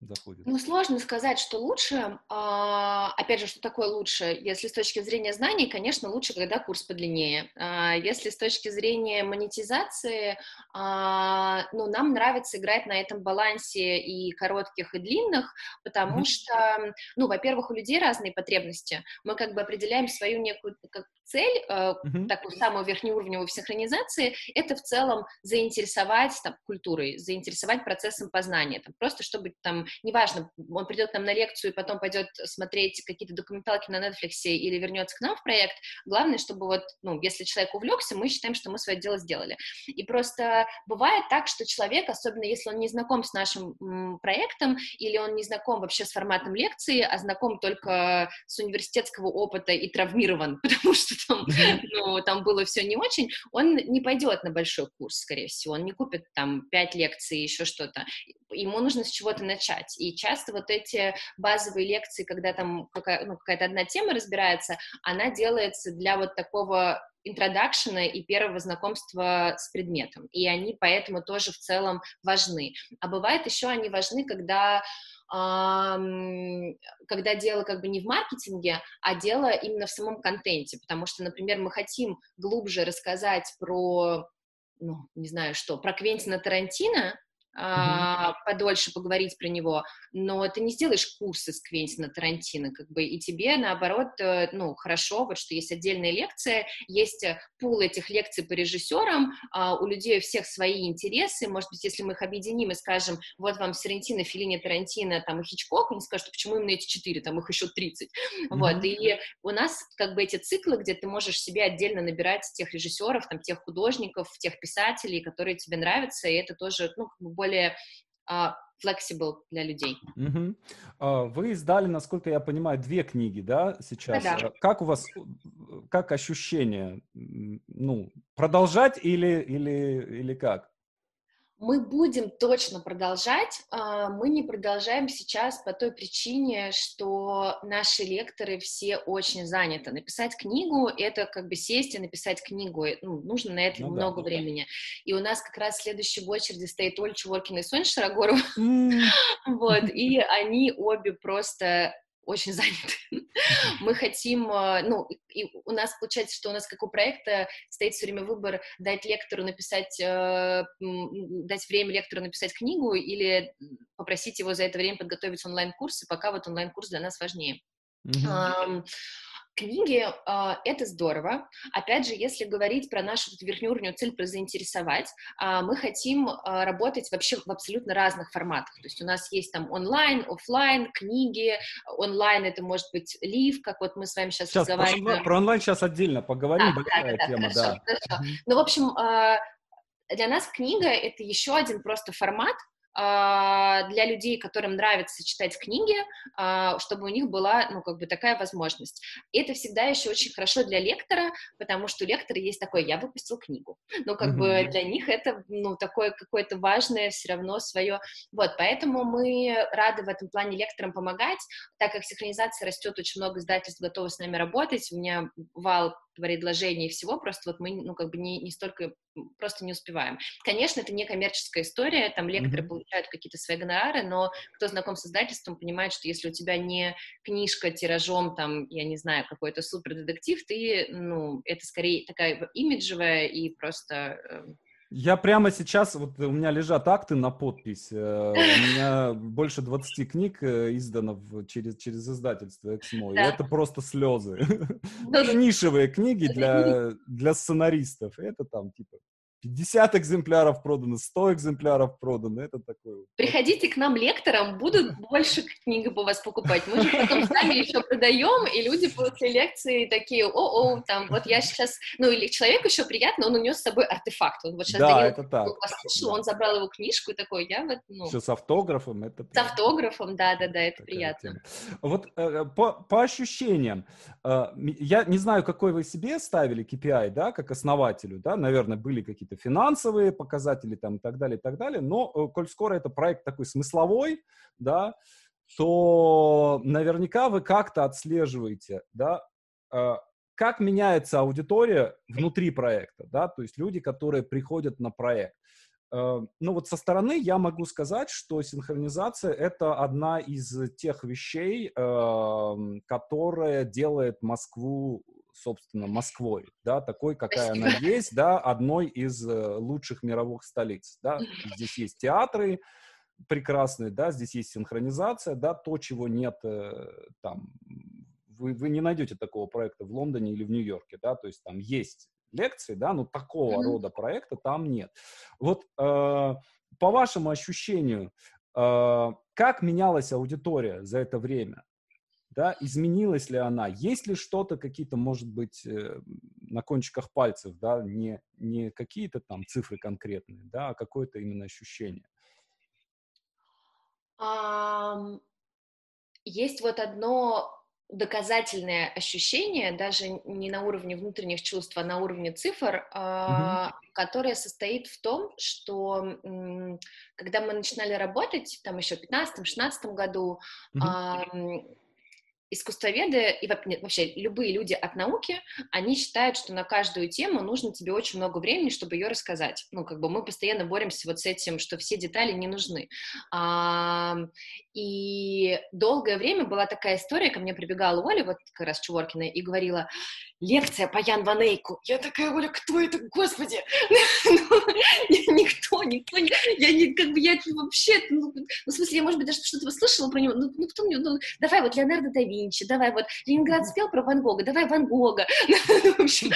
заходит? Ну, сложно сказать, что лучше. А, опять же, что такое лучше? Если с точки зрения знаний, конечно, лучше, когда курс подлиннее. А, если с точки зрения монетизации, а, ну, нам нравится играть на этом балансе и коротких, и длинных, потому mm-hmm. что, ну, во-первых, у людей разные потребности. Мы как бы определяем свою некую как цель, mm-hmm. такую самую верхнеуровневую в синхронизации, это в целом заинтересовать там, культурой, заинтересовать процессом познания, там, просто чтобы там неважно, он придет к нам на лекцию и потом пойдет смотреть какие-то документалки на Netflix или вернется к нам в проект, главное, чтобы вот, ну, если человек увлекся, мы считаем, что мы свое дело сделали. И просто бывает так, что человек, особенно если он не знаком с нашим проектом или он не знаком вообще с форматом лекции, а знаком только с университетского опыта и травмирован, потому что там, ну, там было все не очень, он не пойдет на большой курс, скорее всего, он не купит там пять лекций, еще что-то. Ему нужно с чего-то начать читать. И часто вот эти базовые лекции, когда там какая, ну, какая-то одна тема разбирается, она делается для вот такого интродакшена и первого знакомства с предметом. И они поэтому тоже в целом важны. А бывает еще они важны, когда когда дело как бы не в маркетинге, а дело именно в самом контенте, потому что, например, мы хотим глубже рассказать про, ну, не знаю что, про Квентина Тарантино, а, подольше поговорить про него, но ты не сделаешь курсы с Квентина Тарантино, как бы, и тебе, наоборот, э, ну, хорошо, вот что есть отдельная лекция, есть э, пул этих лекций по режиссерам, а, у людей всех свои интересы, может быть, если мы их объединим и скажем, вот вам Сарантино, Филини, Тарантино, там, и Хичкок, они скажут, почему именно эти четыре, там, их еще 30, mm-hmm. вот, и у нас, как бы, эти циклы, где ты можешь себе отдельно набирать тех режиссеров, там, тех художников, тех писателей, которые тебе нравятся, и это тоже, ну, как бы более uh, flexible для людей. Угу. Вы издали, насколько я понимаю, две книги, да, сейчас? Да. Как у вас, как ощущение? Ну, продолжать или, или, или как? Мы будем точно продолжать. А, мы не продолжаем сейчас по той причине, что наши лекторы все очень заняты. Написать книгу — это как бы сесть и написать книгу. Ну, нужно на это ну, много да, времени. И у нас как раз следующий в очереди стоит Ольга Чуворкина и Соня Шарогорова. Mm. вот, и они обе просто очень заняты. Мы хотим, э, ну, и у нас получается, что у нас, как у проекта, стоит все время выбор дать лектору написать, э, дать время лектору написать книгу или попросить его за это время подготовить онлайн-курсы, пока вот онлайн-курс для нас важнее. Mm-hmm. Книги э, — это здорово. Опять же, если говорить про нашу верхнюю цель, про заинтересовать, э, мы хотим э, работать вообще в абсолютно разных форматах. То есть у нас есть там онлайн, офлайн, книги. Онлайн — это может быть лив, как вот мы с вами сейчас, сейчас разговариваем. Про, про онлайн сейчас отдельно поговорим, да, большая да, да, тема, хорошо, да. Хорошо. Ну, в общем, для нас книга — это еще один просто формат, для людей, которым нравится читать книги, а, чтобы у них была, ну, как бы такая возможность. И это всегда еще очень хорошо для лектора, потому что у лектора есть такое, я выпустил книгу. Ну, как mm-hmm. бы для них это, ну, такое какое-то важное все равно свое. Вот, поэтому мы рады в этом плане лекторам помогать, так как синхронизация растет, очень много издательств готовы с нами работать, у меня вал предложений и всего, просто вот мы, ну, как бы не, не столько, просто не успеваем. Конечно, это не коммерческая история, там лекторы mm-hmm. получают какие-то свои гонорары, но кто знаком с издательством, понимает, что если у тебя не книжка тиражом, там, я не знаю, какой-то супер детектив, ты, ну, это скорее такая имиджевая и просто эм, я прямо сейчас, вот у меня лежат акты на подпись. Э, у меня больше 20 книг э, издано через, через издательство Эксмо. Да. И это просто слезы. Это нишевые книги для, для сценаристов. Это там типа 50 экземпляров продано, 100 экземпляров продано, это такое. Приходите к нам лекторам, будут больше книг по вас покупать. Мы же потом сами еще продаем, и люди после лекции такие, о-о, там, вот я сейчас, ну, или человеку еще приятно, он унес с собой артефакт, он вот сейчас да, Данил это так. послушал, да. он забрал его книжку и такой, я вот, ну... Все с автографом, это... С автографом, да-да-да, это приятно. Тема. Вот э, по, по ощущениям, э, я не знаю, какой вы себе ставили KPI, да, как основателю, да, наверное, были какие-то какие-то финансовые показатели там и так далее, и так далее. Но, э, коль скоро это проект такой смысловой, да, то наверняка вы как-то отслеживаете, да, э, как меняется аудитория внутри проекта, да, то есть люди, которые приходят на проект. Э, ну вот со стороны я могу сказать, что синхронизация — это одна из тех вещей, эм, которая делает Москву собственно, Москвой, да, такой, какая Спасибо. она есть, да, одной из э, лучших мировых столиц, да. Здесь есть театры прекрасные, да, здесь есть синхронизация, да, то, чего нет э, там, вы, вы не найдете такого проекта в Лондоне или в Нью-Йорке, да, то есть там есть лекции, да, но такого mm-hmm. рода проекта там нет. Вот э, по вашему ощущению, э, как менялась аудитория за это время? Да, изменилась ли она, есть ли что-то, какие-то, может быть, э, на кончиках пальцев, да, не, не какие-то там цифры конкретные, да, а какое-то именно ощущение. Um, есть вот одно доказательное ощущение, даже не на уровне внутренних чувств, а на уровне цифр, uh-huh. которое состоит в том, что когда мы начинали работать, там еще в 2015-2016 году, uh-huh искусствоведы и вообще любые люди от науки, они считают, что на каждую тему нужно тебе очень много времени, чтобы ее рассказать. Ну, как бы мы постоянно боремся вот с этим, что все детали не нужны. И долгое время была такая история, ко мне прибегала Оля, вот как раз Чуворкина, и говорила, лекция по Ян Ван Эйку. Я такая, Оля, кто это, господи? Ну, никто, никто, я не, как бы, я вообще, ну, в смысле, я, может быть, даже что-то слышала про него, ну, ну, кто мне, ну, давай вот Леонардо да Винчи, давай вот Ленинград спел про Ван Гога, давай Ван Гога. В общем,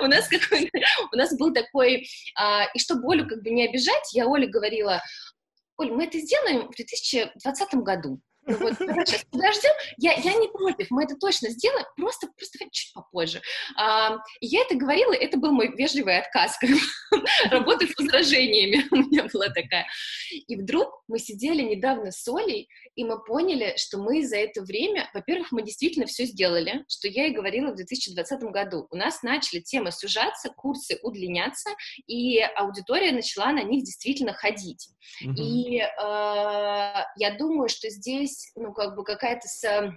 у нас какой у нас был такой, а, и чтобы Олю как бы не обижать, я Оле говорила, Оль, мы это сделаем в 2020 году. Подождем, я, я не против, мы это точно сделаем, просто, просто чуть попозже. А, я это говорила, это был мой вежливый отказ, как с возражениями у меня была такая. И вдруг мы сидели недавно с Олей, и мы поняли, что мы за это время, во-первых, мы действительно все сделали, что я и говорила в 2020 году. У нас начали темы сужаться, курсы удлиняться, и аудитория начала на них действительно ходить. Mm-hmm. И э, я думаю, что здесь, ну, как бы какая-то с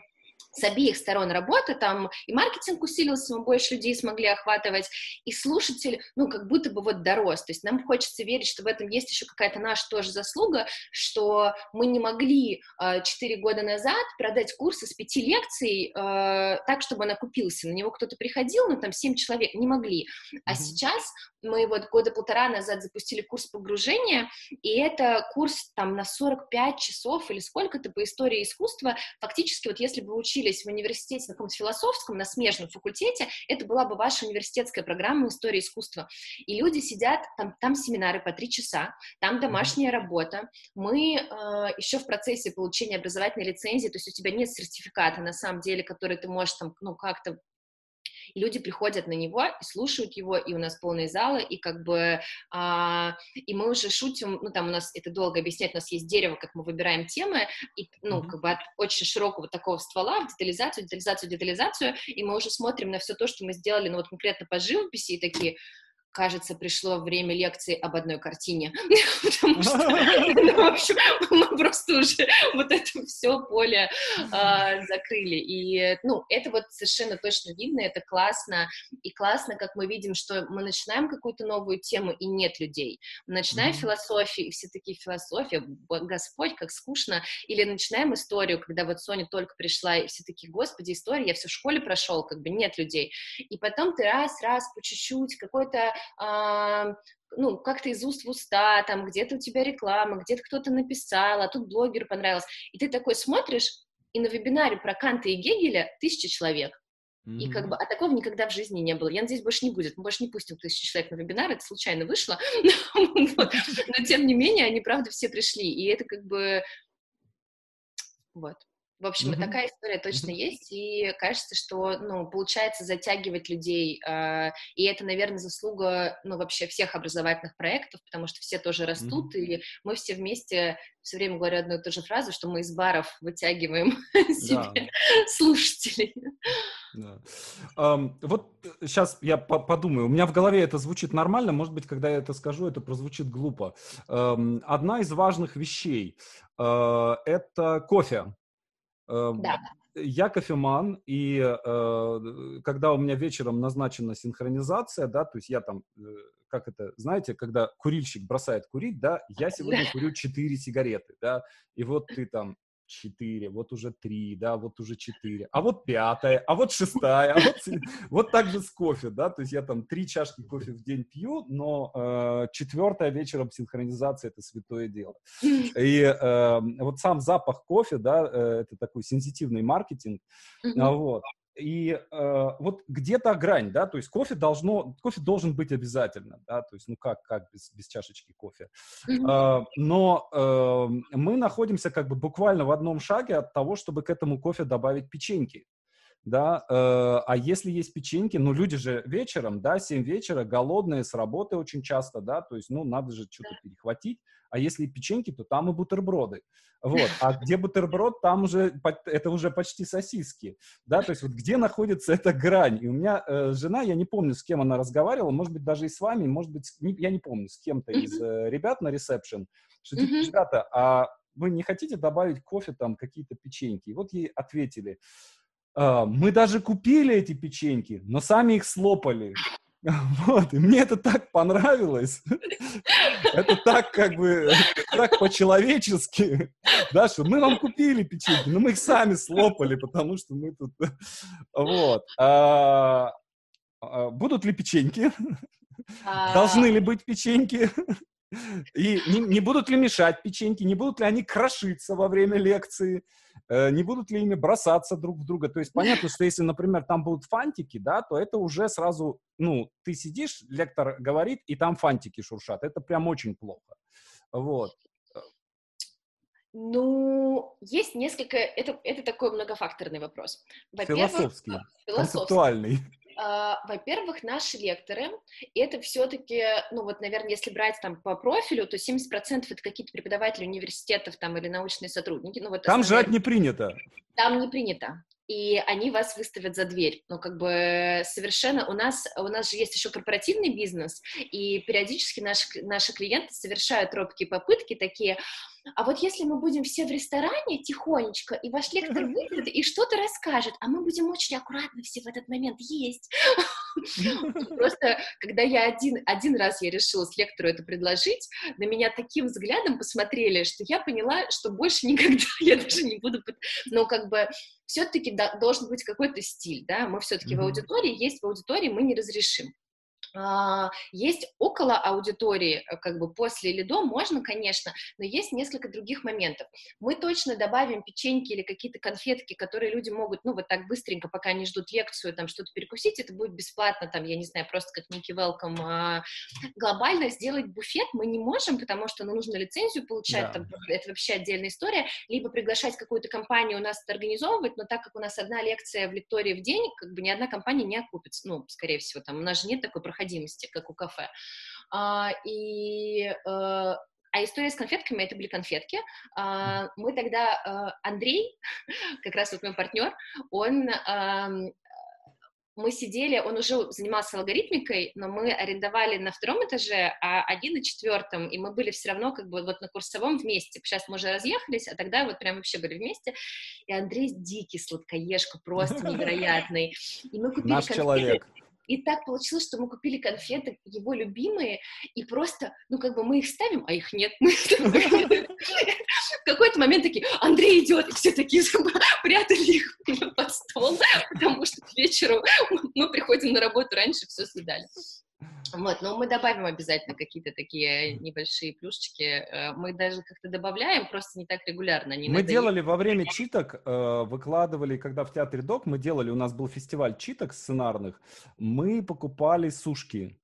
с обеих сторон работа, там и маркетинг усилился, мы больше людей смогли охватывать, и слушатель, ну, как будто бы вот дорос, то есть нам хочется верить, что в этом есть еще какая-то наша тоже заслуга, что мы не могли а, четыре э, года назад продать курс из пяти лекций э, так, чтобы он окупился, на него кто-то приходил, ну, там, семь человек, не могли, а mm-hmm. сейчас мы вот года полтора назад запустили курс погружения, и это курс там на 45 часов или сколько-то по истории искусства, фактически вот если бы вы учили учились в университете на каком-то философском, на смежном факультете, это была бы ваша университетская программа истории искусства. И люди сидят, там, там семинары по три часа, там домашняя работа. Мы э, еще в процессе получения образовательной лицензии, то есть у тебя нет сертификата, на самом деле, который ты можешь там, ну, как-то люди приходят на него и слушают его, и у нас полные залы, и как бы, а, и мы уже шутим, ну, там у нас, это долго объяснять, у нас есть дерево, как мы выбираем темы, и, ну, как бы от очень широкого такого ствола в детализацию, детализацию, детализацию, и мы уже смотрим на все то, что мы сделали, ну, вот конкретно по живописи, и такие, кажется, пришло время лекции об одной картине, потому что, ну, в общем, мы просто уже вот это все поле а, закрыли, и, ну, это вот совершенно точно видно, это классно, и классно, как мы видим, что мы начинаем какую-то новую тему, и нет людей, мы начинаем философию, и все такие философия, Господь, как скучно, или начинаем историю, когда вот Соня только пришла, и все такие, Господи, история, я все в школе прошел, как бы нет людей, и потом ты раз-раз по чуть-чуть, какой-то а, ну, как-то из уст в уста, там, где-то у тебя реклама, где-то кто-то написал, а тут блогеру понравилось. И ты такой смотришь, и на вебинаре про Канта и Гегеля тысяча человек. Mm-hmm. И как бы, а такого никогда в жизни не было. Я надеюсь, больше не будет. Мы больше не пустим тысячу человек на вебинар, это случайно вышло. Но тем не менее, они, правда, все пришли. И это как бы... Вот. В общем, mm-hmm. такая история точно mm-hmm. есть, и кажется, что, ну, получается затягивать людей, э, и это, наверное, заслуга, ну, вообще всех образовательных проектов, потому что все тоже растут, mm-hmm. и мы все вместе все время говорю одну и ту же фразу, что мы из баров вытягиваем себе слушателей. Да. Um, вот сейчас я по подумаю, у меня в голове это звучит нормально, может быть, когда я это скажу, это прозвучит глупо. Um, одна из важных вещей uh, это кофе. Эм, да. Я кофеман, и э, когда у меня вечером назначена синхронизация, да, то есть я там, э, как это, знаете, когда курильщик бросает курить, да, я сегодня курю 4 сигареты, да, и вот ты там четыре, вот уже три, да, вот уже четыре, а вот пятая, а вот шестая, а вот, вот так же с кофе, да, то есть я там три чашки кофе в день пью, но э, четвертая вечером синхронизация — это святое дело. И э, вот сам запах кофе, да, э, это такой сенситивный маркетинг, mm-hmm. вот, и э, вот где-то грань, да, то есть кофе должно, кофе должен быть обязательно, да, то есть ну как, как без, без чашечки кофе. Mm-hmm. Э, но э, мы находимся как бы буквально в одном шаге от того, чтобы к этому кофе добавить печеньки да, э, а если есть печеньки, ну, люди же вечером, да, 7 вечера, голодные, с работы очень часто, да, то есть, ну, надо же что-то перехватить, а если печеньки, то там и бутерброды, вот, а где бутерброд, там уже, это уже почти сосиски, да, то есть вот где находится эта грань, и у меня э, жена, я не помню, с кем она разговаривала, может быть, даже и с вами, может быть, не, я не помню, с кем-то из э, ребят на ресепшн, что, типа, ребята, а вы не хотите добавить кофе, там, какие-то печеньки? И вот ей ответили, мы даже купили эти печеньки, но сами их слопали. Вот, и мне это так понравилось. Это так как бы, так по-человечески, да, что мы вам купили печеньки, но мы их сами слопали, потому что мы тут, вот. А, а, будут ли печеньки? Должны ли быть печеньки? И не, не будут ли мешать печеньки, не будут ли они крошиться во время лекции, э, не будут ли ими бросаться друг в друга. То есть понятно, что если, например, там будут фантики, да, то это уже сразу, ну, ты сидишь, лектор говорит, и там фантики шуршат. Это прям очень плохо. Вот. Ну, есть несколько, это, это такой многофакторный вопрос. Философский, философский, концептуальный. А, во-первых, наши лекторы, это все-таки, ну вот, наверное, если брать там по профилю, то 70% это какие-то преподаватели университетов там или научные сотрудники. Ну, вот там основные... жать не принято. Там не принято и они вас выставят за дверь. Ну, как бы совершенно у нас, у нас же есть еще корпоративный бизнес, и периодически наши, наши клиенты совершают робкие попытки такие, а вот если мы будем все в ресторане тихонечко, и ваш лектор выйдет и что-то расскажет, а мы будем очень аккуратно все в этот момент есть. Просто, когда я один, один раз я решила с лектору это предложить, на меня таким взглядом посмотрели, что я поняла, что больше никогда я даже не буду... Но как бы все-таки должен быть какой-то стиль, да, мы все-таки в аудитории, есть в аудитории, мы не разрешим. А, есть около аудитории, э, как бы после или до, можно, конечно, но есть несколько других моментов. Мы точно добавим печеньки или какие-то конфетки, которые люди могут, ну, вот так быстренько, пока они ждут лекцию, там, что-то перекусить, это будет бесплатно, там, я не знаю, просто как Ники Welcome. А глобально сделать буфет мы не можем, потому что, ну, нужно лицензию получать, да. там, это вообще отдельная история, либо приглашать какую-то компанию у нас это организовывать, но так как у нас одна лекция в лектории в день, как бы ни одна компания не окупится, ну, скорее всего, там, у нас же нет такой проходимости как у кафе. А, и э, а история с конфетками это были конфетки. А, мы тогда э, Андрей, как раз вот мой партнер, он мы сидели, он уже занимался алгоритмикой, но мы арендовали на втором этаже, а один на четвертом, и мы были все равно как бы вот на курсовом вместе. Сейчас мы уже разъехались, а тогда вот прям вообще были вместе. И Андрей дикий сладкоежка, просто невероятный. И мы купили Наш конфеты. человек. И так получилось, что мы купили конфеты, его любимые, и просто, ну, как бы мы их ставим, а их нет. В какой-то момент такие, Андрей идет, и все такие прятали их под стол, потому что к вечеру мы приходим на работу раньше, все съедали. Вот, но мы добавим обязательно какие-то такие небольшие плюшечки. Э, мы даже как-то добавляем, просто не так регулярно. Не мы делали во время читок, э, выкладывали, когда в театре Док мы делали, у нас был фестиваль читок сценарных, мы покупали сушки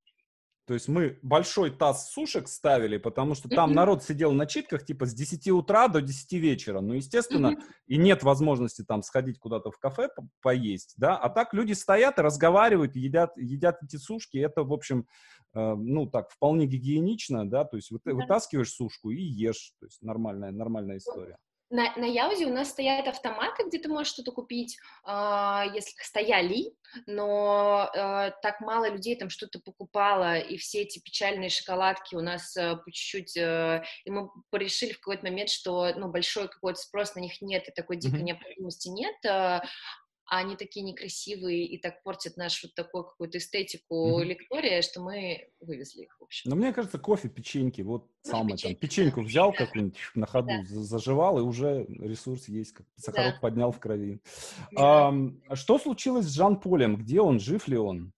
то есть мы большой таз сушек ставили, потому что там народ сидел на читках типа с 10 утра до 10 вечера. Ну, естественно, и нет возможности там сходить куда-то в кафе по поесть, да. А так люди стоят и разговаривают, едят, едят эти сушки. Это, в общем, э, ну, так, вполне гигиенично, да. То есть вы, вытаскиваешь сушку и ешь. То есть нормальная, нормальная история. На, на Яузе у нас стоят автоматы, где ты можешь что-то купить, э, если стояли, но э, так мало людей там что-то покупало, и все эти печальные шоколадки у нас э, по чуть-чуть, э, и мы решили в какой-то момент, что ну, большой какой-то спрос на них нет, и такой дикой mm-hmm. необходимости нет, э, а они такие некрасивые и так портят нашу вот такую какую-то эстетику mm-hmm. лектория, что мы вывезли их, в общем. Но мне кажется, кофе, печеньки, вот кофе, самое печеньки. там, печеньку взял да. какую-нибудь на ходу, да. заживал, и уже ресурс есть, как сахарок да. поднял в крови. Да. А, что случилось с Жан-Полем? Где он? Жив ли он?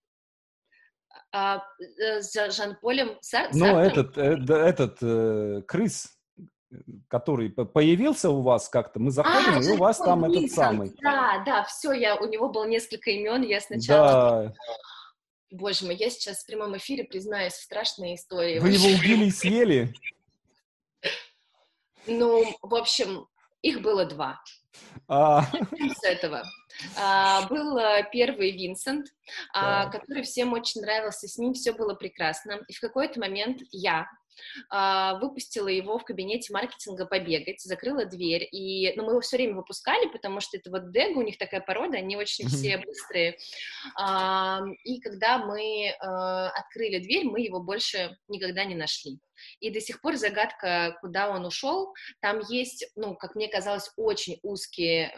А, э, с Жан-Полем... Ну, этот, э, этот э, крыс, который появился у вас как-то, мы заходим, а, и у вас там Уилсон. этот самый. Да, да, все, я, у него было несколько имен, я сначала... Да. Боже мой, я сейчас в прямом эфире признаюсь в страшной истории. Вы его убили и съели? Ну, в общем, их было два. А... С этого. А, был э, первый Винсент, а, который всем очень нравился, с ним все было прекрасно. И в какой-то момент я, выпустила его в кабинете маркетинга побегать, закрыла дверь, и, ну, мы его все время выпускали, потому что это вот Дега, у них такая порода, они очень все быстрые, а, и когда мы а, открыли дверь, мы его больше никогда не нашли. И до сих пор загадка, куда он ушел. Там есть, ну, как мне казалось, очень узкие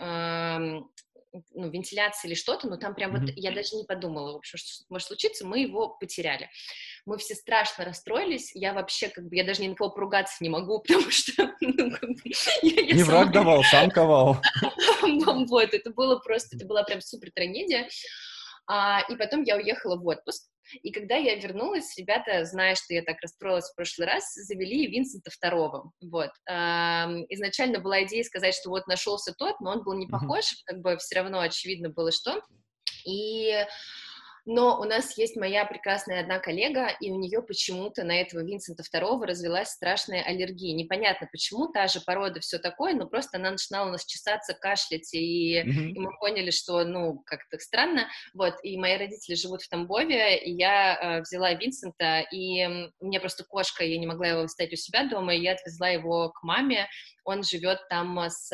ну, вентиляция или что-то, но там прям mm-hmm. вот я даже не подумала, в общем, что может случиться, мы его потеряли. Мы все страшно расстроились, я вообще как бы, я даже ни на кого поругаться не могу, потому что... Ну, как бы, я, я не сама... враг давал, сам ковал. Вот, это было просто, это была прям супер трагедия. А, и потом я уехала в отпуск, и когда я вернулась, ребята, зная, что я так расстроилась в прошлый раз, завели Винсента второго. Вот. Изначально была идея сказать, что вот нашелся тот, но он был не похож, как бы все равно очевидно было, что. И но у нас есть моя прекрасная одна коллега, и у нее почему-то на этого Винсента II развелась страшная аллергия. Непонятно почему, та же порода, все такое, но просто она начинала у нас чесаться, кашлять, и, mm-hmm. и мы поняли, что, ну, как-то странно, вот, и мои родители живут в Тамбове, и я э, взяла Винсента, и у меня просто кошка, я не могла его оставить у себя дома, и я отвезла его к маме, он живет там с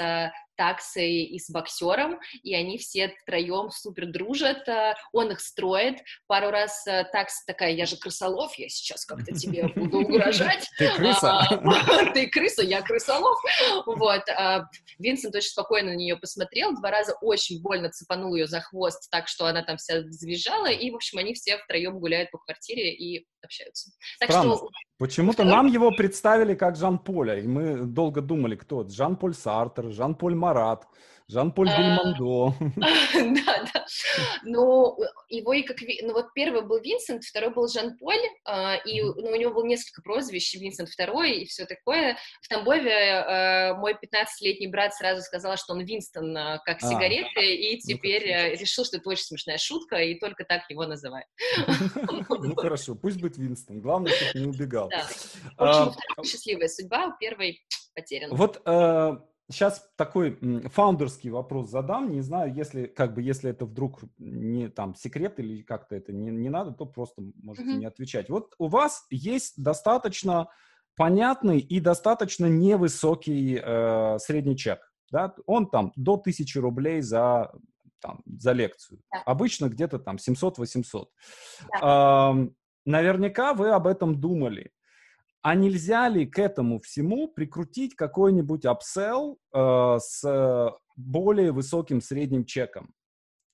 таксой и с боксером, и они все втроем супер дружат, э, он их строит, пару раз э, такса такая, я же крысолов, я сейчас как-то тебе буду угрожать. Ты крыса? А, ты крыса, я крысолов. Вот. А, Винсент очень спокойно на нее посмотрел, два раза очень больно цепанул ее за хвост, так что она там вся завизжала, и, в общем, они все втроем гуляют по квартире и общаются. Так Странно. что... Почему-то нам его представили как Жан-Поля, и мы долго думали, кто это. Жан-Поль Сартер, Жан-Поль Марат. Жан-Поль а, Бельмондо. Да, да. Ну, его и как... Ну, вот первый был Винсент, второй был Жан-Поль, а, и ну, у него было несколько прозвищ, Винсент второй и все такое. В Тамбове э, мой 15-летний брат сразу сказал, что он Винстон э, как а. сигареты, и ну, теперь э, решил, что это очень смешная шутка, и только так его называют. Ну, хорошо, пусть будет Винстон. Главное, чтобы не убегал. В общем, счастливая судьба, у первой потерян. Вот сейчас такой фаундерский вопрос задам. Не знаю, если как бы если это вдруг не там секрет или как-то это не, не надо, то просто можете mm-hmm. не отвечать. Вот у вас есть достаточно понятный и достаточно невысокий э, средний чек. Да? Он там до 1000 рублей за, там, за лекцию. Да. Обычно где-то там 700-800. Да. Э, наверняка вы об этом думали. А нельзя ли к этому всему прикрутить какой-нибудь апсел э, с более высоким средним чеком?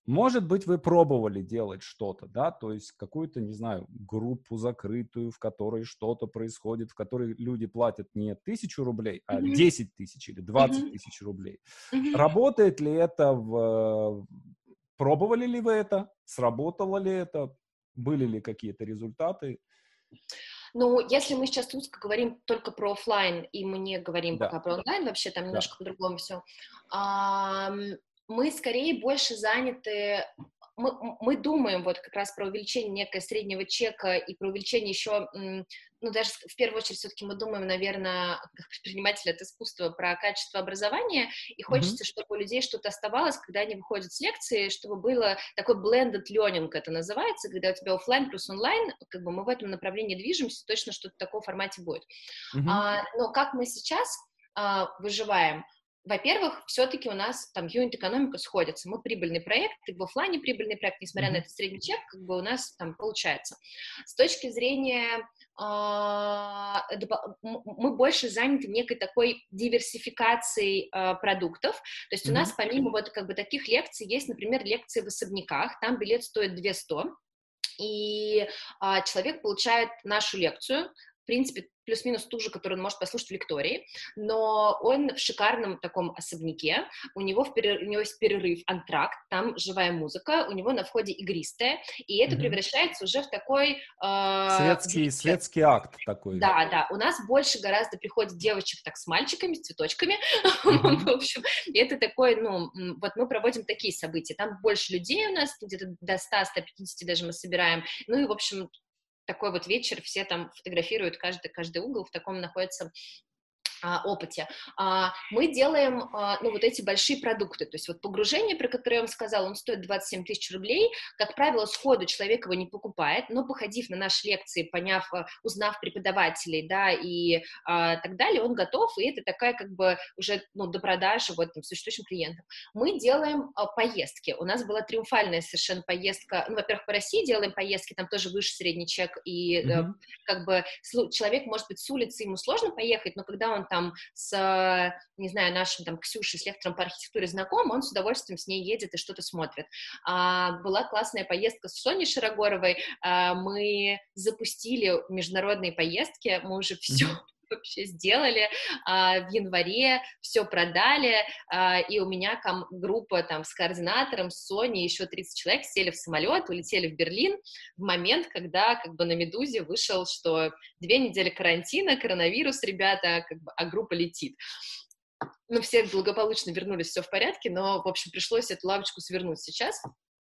Может быть, вы пробовали делать что-то, да, то есть какую-то, не знаю, группу закрытую, в которой что-то происходит, в которой люди платят не тысячу рублей, а mm-hmm. 10 тысяч или 20 mm-hmm. тысяч рублей. Mm-hmm. Работает ли это в... Пробовали ли вы это? Сработало ли это? Были ли какие-то результаты? Ну, если мы сейчас узко говорим только про офлайн, и мы не говорим да. пока про онлайн, вообще там немножко да. по-другому все, а, мы скорее больше заняты мы, мы думаем вот как раз про увеличение некого среднего чека и про увеличение еще, ну, даже в первую очередь все-таки мы думаем, наверное, как предприниматель от искусства про качество образования, и хочется, mm-hmm. чтобы у людей что-то оставалось, когда они выходят с лекции, чтобы было такой blended learning, это называется, когда у тебя офлайн плюс онлайн, как бы мы в этом направлении движемся, точно что-то в таком формате будет. Mm-hmm. А, но как мы сейчас а, выживаем? Во-первых, все-таки у нас там юнит-экономика сходится. Мы прибыльный проект, и в офлайне прибыльный проект, несмотря mm-hmm. на этот средний чек, как бы у нас там получается. С точки зрения а, мы больше заняты некой такой диверсификацией а, продуктов. То есть mm-hmm. у нас помимо вот как бы таких лекций есть, например, лекции в особняках, там билет стоит 200, и а, человек получает нашу лекцию, принципе, плюс-минус ту же, которую он может послушать в лектории, но он в шикарном таком особняке, у него, в перерыв, у него есть перерыв, антракт, там живая музыка, у него на входе игристая, и это mm-hmm. превращается уже в такой... Э, светский, в... светский акт такой. Да, да, у нас больше гораздо приходит девочек так с мальчиками, с цветочками, в общем, и это такой, ну, вот мы проводим такие события, там больше людей у нас, где-то до 100-150 даже мы собираем, ну и, в общем, такой вот вечер, все там фотографируют каждый, каждый угол, в таком находится опыте. А, мы делаем, а, ну, вот эти большие продукты, то есть вот погружение, про которое я вам сказала, он стоит 27 тысяч рублей, как правило, сходу человек его не покупает, но походив на наши лекции, поняв, узнав преподавателей, да, и так далее, он готов, и это такая как бы уже, ну, до продажи вот там существующим клиентам. Мы делаем поездки, у нас была триумфальная совершенно поездка, ну, во-первых, по России делаем поездки, там тоже выше средний чек, и mm-hmm. как бы человек, может быть, с улицы ему сложно поехать, но когда он там с, не знаю, нашим там Ксюшей с лектором по архитектуре знаком, он с удовольствием с ней едет и что-то смотрит. А, была классная поездка с Соней Широгоровой, а, мы запустили международные поездки, мы уже все вообще сделали а, в январе, все продали, а, и у меня там группа там с координатором, с Соней, еще 30 человек сели в самолет, улетели в Берлин в момент, когда как бы на «Медузе» вышел, что две недели карантина, коронавирус, ребята, как бы, а группа летит ну, все благополучно вернулись, все в порядке, но, в общем, пришлось эту лавочку свернуть сейчас.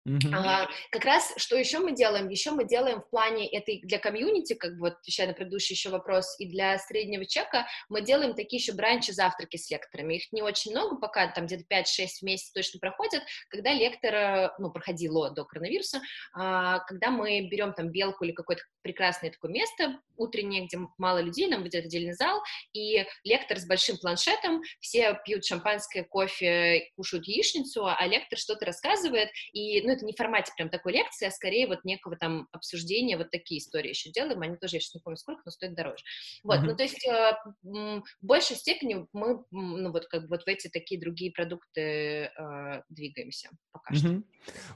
Uh-huh. А, как раз, что еще мы делаем? Еще мы делаем в плане этой для комьюнити, как бы вот отвечая на предыдущий еще вопрос, и для среднего чека, мы делаем такие еще бранчи, завтраки с лекторами. Их не очень много, пока там где-то 5-6 в месяц точно проходят, когда лектор, ну, проходило до коронавируса, а, когда мы берем там белку или какое-то прекрасное такое место утреннее, где мало людей, нам будет отдельный зал, и лектор с большим планшетом, все пьют шампанское, кофе, кушают яичницу, а лектор что-то рассказывает, и, ну, это не в формате прям такой лекции, а скорее вот некого там обсуждения, вот такие истории еще делаем, они тоже, я сейчас не помню сколько, но стоят дороже. Вот, mm-hmm. ну, то есть э, в большей степени мы, ну, вот как бы вот в эти такие другие продукты э, двигаемся пока mm-hmm. что.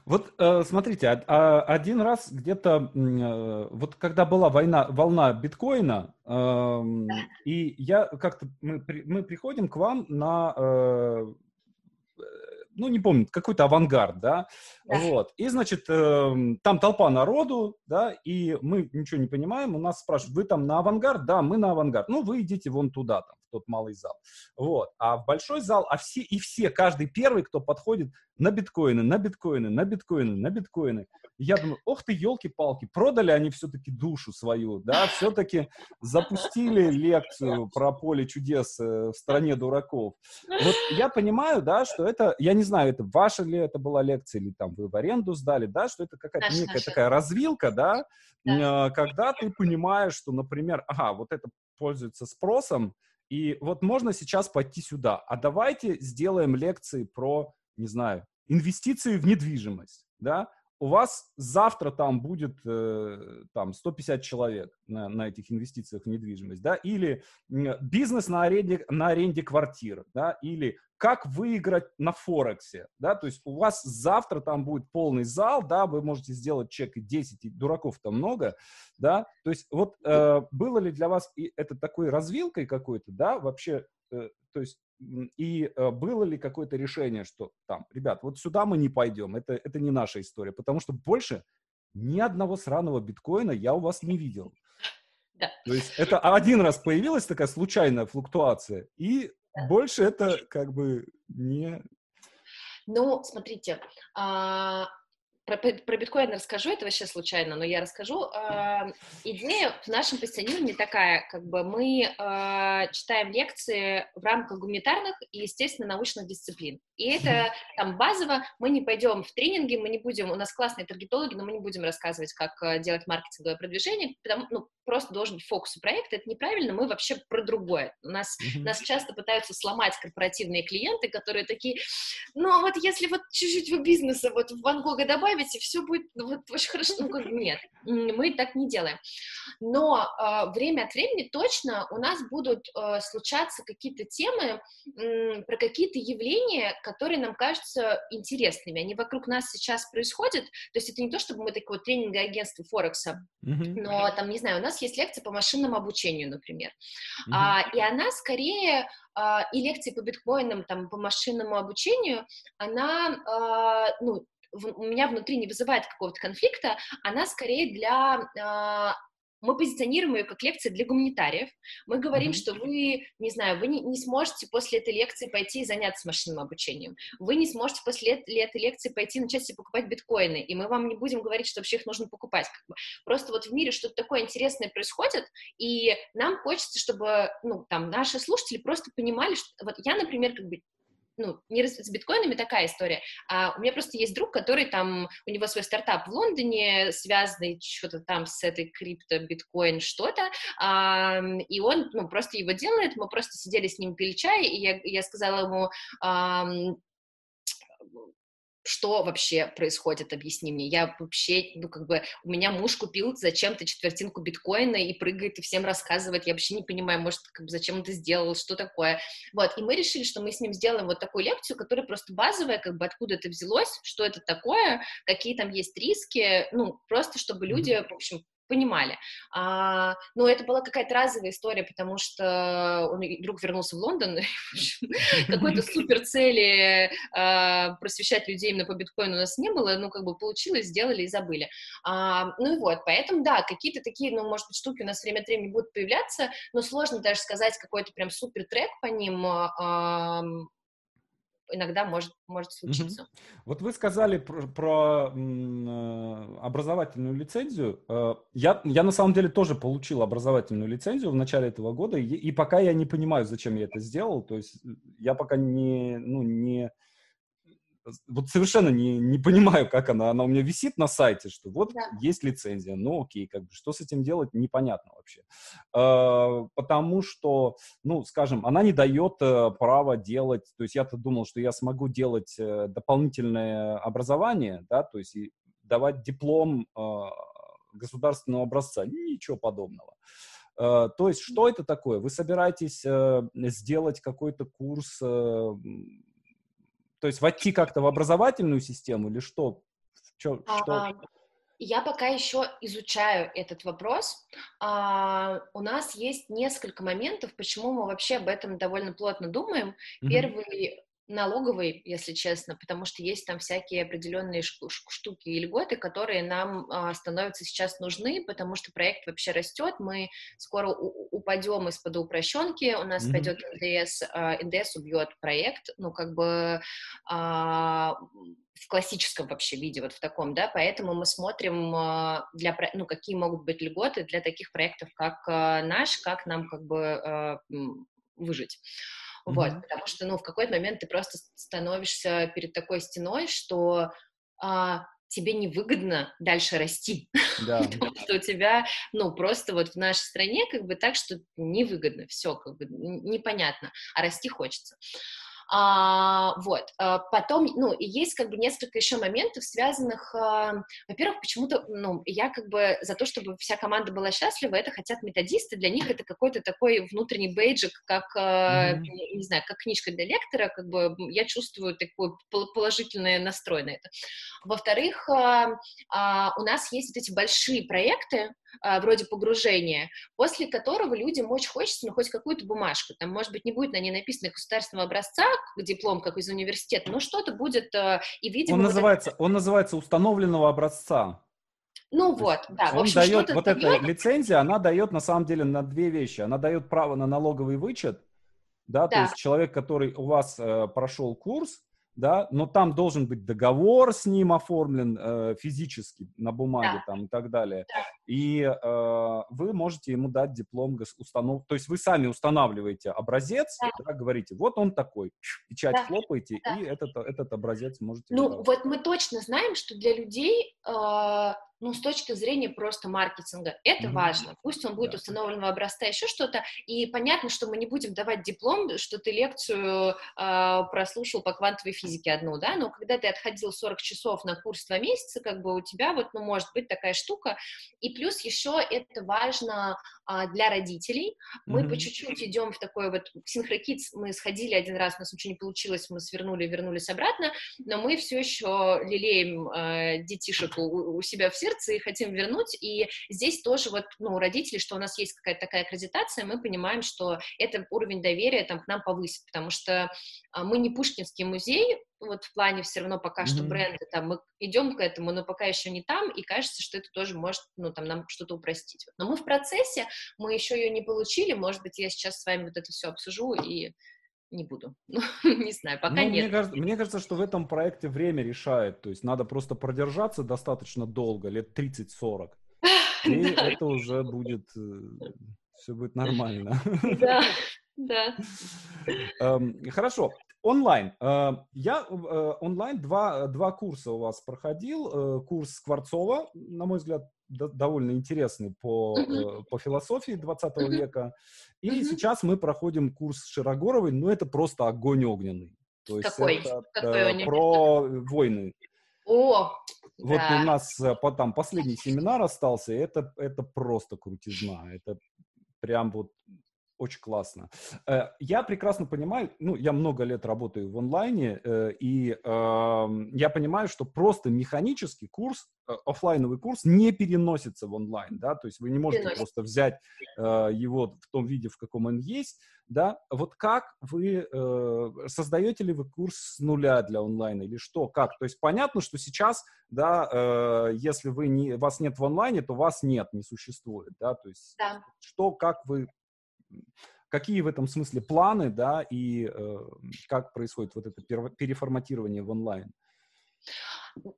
Вот э, смотрите, а, один раз где-то, э, вот когда была война, волна биткоина, э, да. и я как-то, мы, мы приходим к вам на э, ну, не помню, какой-то авангард, да, да. вот, и, значит, э, там толпа народу, да, и мы ничего не понимаем, у нас спрашивают, вы там на авангард? Да, мы на авангард, ну, вы идите вон туда, там, в тот малый зал, вот, а в большой зал, а все, и все, каждый первый, кто подходит на биткоины, на биткоины, на биткоины, на биткоины, я думаю, ох ты, елки-палки, продали они все-таки душу свою, да, все-таки запустили лекцию про поле чудес э, в стране дураков. Вот я понимаю, да, что это, я не знаю, это ваша ли это была лекция, или там вы в аренду сдали, да, что это какая-то некая наша. такая развилка, да, да, э, когда ты понимаешь, что, например, ага, вот это пользуется спросом, и вот можно сейчас пойти сюда, а давайте сделаем лекции про, не знаю, инвестиции в недвижимость, да, у вас завтра там будет э, там 150 человек на, на этих инвестициях в недвижимость, да, или бизнес на аренде, на аренде квартир, да, или как выиграть на Форексе, да, то есть у вас завтра там будет полный зал, да, вы можете сделать чек и 10, и дураков-то много, да, то есть вот э, было ли для вас и это такой развилкой какой-то, да, вообще, э, то есть и э, было ли какое-то решение, что там, ребят, вот сюда мы не пойдем, это, это не наша история, потому что больше ни одного сраного биткоина я у вас не видел. Да. То есть это один раз появилась такая случайная флуктуация, и да. больше это как бы не... Ну, смотрите, а, про, про биткоин расскажу, это вообще случайно, но я расскажу. Э, идея в нашем позиционировании такая, как бы мы э, читаем лекции в рамках гуманитарных и, естественно, научных дисциплин. И это там базово, мы не пойдем в тренинги, мы не будем, у нас классные таргетологи, но мы не будем рассказывать, как э, делать маркетинговое продвижение, потому, ну, просто должен быть фокус у проекта, это неправильно, мы вообще про другое. У нас, нас часто пытаются сломать корпоративные клиенты, которые такие, ну, а вот если вот чуть-чуть в бизнеса вот в Ван Гога добавить, и все будет ну, вот очень хорошо, ну, как нет, мы так не делаем. Но э, время от времени точно у нас будут э, случаться какие-то темы э, про какие-то явления, которые нам кажутся интересными. Они вокруг нас сейчас происходят. То есть это не то, чтобы мы такое вот тренинговое агентство Форекса, mm-hmm. но там, не знаю, у нас есть лекция по машинному обучению, например. Mm-hmm. А, и она скорее а, и лекции по биткоинам, там, по машинному обучению, она, а, ну, у меня внутри не вызывает какого-то конфликта, она скорее для а, мы позиционируем ее как лекция для гуманитариев. Мы говорим, mm-hmm. что вы, не знаю, вы не, не сможете после этой лекции пойти и заняться машинным обучением. Вы не сможете после этой лекции пойти и начать себе покупать биткоины, и мы вам не будем говорить, что вообще их нужно покупать. Как бы. Просто вот в мире что-то такое интересное происходит, и нам хочется, чтобы, ну, там, наши слушатели просто понимали, что вот я, например, как бы ну, не с биткоинами такая история, а у меня просто есть друг, который там, у него свой стартап в Лондоне, связанный что-то там с этой крипто, биткоин, что-то, а, и он, ну, просто его делает, мы просто сидели с ним, пили чай, и я, я сказала ему, а, что вообще происходит, объясни мне. Я вообще, ну, как бы, у меня муж купил зачем-то четвертинку биткоина и прыгает и всем рассказывает, я вообще не понимаю, может, как бы, зачем он это сделал, что такое. Вот, и мы решили, что мы с ним сделаем вот такую лекцию, которая просто базовая, как бы, откуда это взялось, что это такое, какие там есть риски, ну, просто чтобы люди, в общем, понимали. А, но это была какая-то разовая история, потому что он вдруг вернулся в Лондон, какой-то супер цели а, просвещать людей именно по биткоину у нас не было, ну, как бы получилось, сделали и забыли. А, ну и вот, поэтому, да, какие-то такие, ну, может быть, штуки у нас время от времени будут появляться, но сложно даже сказать какой-то прям супер трек по ним, а, иногда может, может случиться. Угу. Вот вы сказали про, про э, образовательную лицензию. Э, я, я на самом деле тоже получил образовательную лицензию в начале этого года, и, и пока я не понимаю, зачем я это сделал. То есть я пока не, ну, не, вот совершенно не, не понимаю, как она, она у меня висит на сайте, что вот да. есть лицензия, ну окей, как бы, что с этим делать, непонятно вообще. Э, потому что, ну, скажем, она не дает э, права делать, то есть я-то думал, что я смогу делать э, дополнительное образование, да, то есть и давать диплом э, государственного образца, ничего подобного. Uh, то есть, что это такое? Вы собираетесь uh, сделать какой-то курс uh, то есть войти как-то в образовательную систему или что? Чё, что? А, я пока еще изучаю этот вопрос. А, у нас есть несколько моментов, почему мы вообще об этом довольно плотно думаем. Mm-hmm. Первый налоговый, если честно, потому что есть там всякие определенные штуки и льготы, которые нам а, становятся сейчас нужны, потому что проект вообще растет, мы скоро упадем из-под упрощенки, у нас mm-hmm. пойдет НДС, а, НДС убьет проект, ну как бы а, в классическом вообще виде, вот в таком, да, поэтому мы смотрим а, для, ну, какие могут быть льготы для таких проектов, как наш, как нам как бы выжить. Mm-hmm. Вот, потому что, ну, в какой-то момент ты просто становишься перед такой стеной, что а, тебе невыгодно дальше расти, да. потому что у тебя, ну, просто вот в нашей стране как бы так, что невыгодно, все как бы непонятно, а расти хочется. А, вот. А, потом, ну, и есть как бы несколько еще моментов, связанных, а, во-первых, почему-то, ну, я как бы за то, чтобы вся команда была счастлива, это хотят методисты, для них это какой-то такой внутренний бейджик, как, mm-hmm. не знаю, как книжка для лектора, как бы я чувствую такой положительный настрой на это. Во-вторых, а, а, у нас есть вот эти большие проекты, а, вроде погружения, после которого людям очень хочется, ну, хоть какую-то бумажку, там, может быть, не будет на ней написано государственного образца, диплом, как из университета, но что-то будет, а, и, видимо... Он, вот называется, это... он называется установленного образца. Ну То вот, да. Он общем, дает, вот дает... эта лицензия, она дает на самом деле на две вещи. Она дает право на налоговый вычет, да, да. то есть человек, который у вас э, прошел курс, да, но там должен быть договор с ним оформлен э, физически на бумаге да. там и так далее. Да. И э, вы можете ему дать диплом установ, то есть вы сами устанавливаете образец, да. Да, говорите, вот он такой, печать да. хлопаете да. и этот этот образец можете. Ну брать. вот мы точно знаем, что для людей э, ну, с точки зрения просто маркетинга. Это mm-hmm. важно. Пусть он будет да. установленного образца, еще что-то. И понятно, что мы не будем давать диплом, что ты лекцию э, прослушал по квантовой физике одну, да, но когда ты отходил 40 часов на курс два месяца, как бы у тебя вот, ну, может быть такая штука. И плюс еще это важно для родителей. Мы mm-hmm. по чуть-чуть идем в такой вот синхрокидс. Мы сходили один раз, у нас ничего не получилось, мы свернули, вернулись обратно, но мы все еще лелеем э, детишек у, у себя в сердце, и хотим вернуть. И здесь тоже вот, ну, у родителей, что у нас есть какая-то такая аккредитация, мы понимаем, что это уровень доверия там к нам повысит, потому что а, мы не Пушкинский музей, вот в плане все равно пока mm-hmm. что бренды, там, мы идем к этому, но пока еще не там, и кажется, что это тоже может, ну, там, нам что-то упростить. Но мы в процессе, мы еще ее не получили, может быть, я сейчас с вами вот это все обсужу и не буду. Ну, не знаю, пока ну, нет. Мне кажется, мне кажется, что в этом проекте время решает. То есть надо просто продержаться достаточно долго, лет 30-40. И это уже будет, э, все будет нормально. Да, да. Эм, хорошо. Онлайн. Э, я э, онлайн два, два курса у вас проходил. Курс Скворцова, на мой взгляд, довольно интересный по, по философии 20 uh-huh. века. И сейчас мы проходим курс Широгоровой, но это просто огонь огненный. То есть Какой? это Какой про войны. О, вот да. у нас э, там последний семинар остался, и это, это просто крутизна. Это прям вот очень классно. Э, я прекрасно понимаю, ну, я много лет работаю в онлайне, э, и эм, я понимаю, что просто механический курс, э, офлайновый курс не переносится в онлайн, да, то есть вы не можете просто взять его в том виде, в каком он есть, да. Вот как вы, создаете ли вы курс с нуля для онлайна или что, как? То есть понятно, что сейчас, да, если вы не, вас нет в онлайне, то вас нет, не существует, да, то есть да. что, как вы какие в этом смысле планы, да, и э, как происходит вот это переформатирование в онлайн?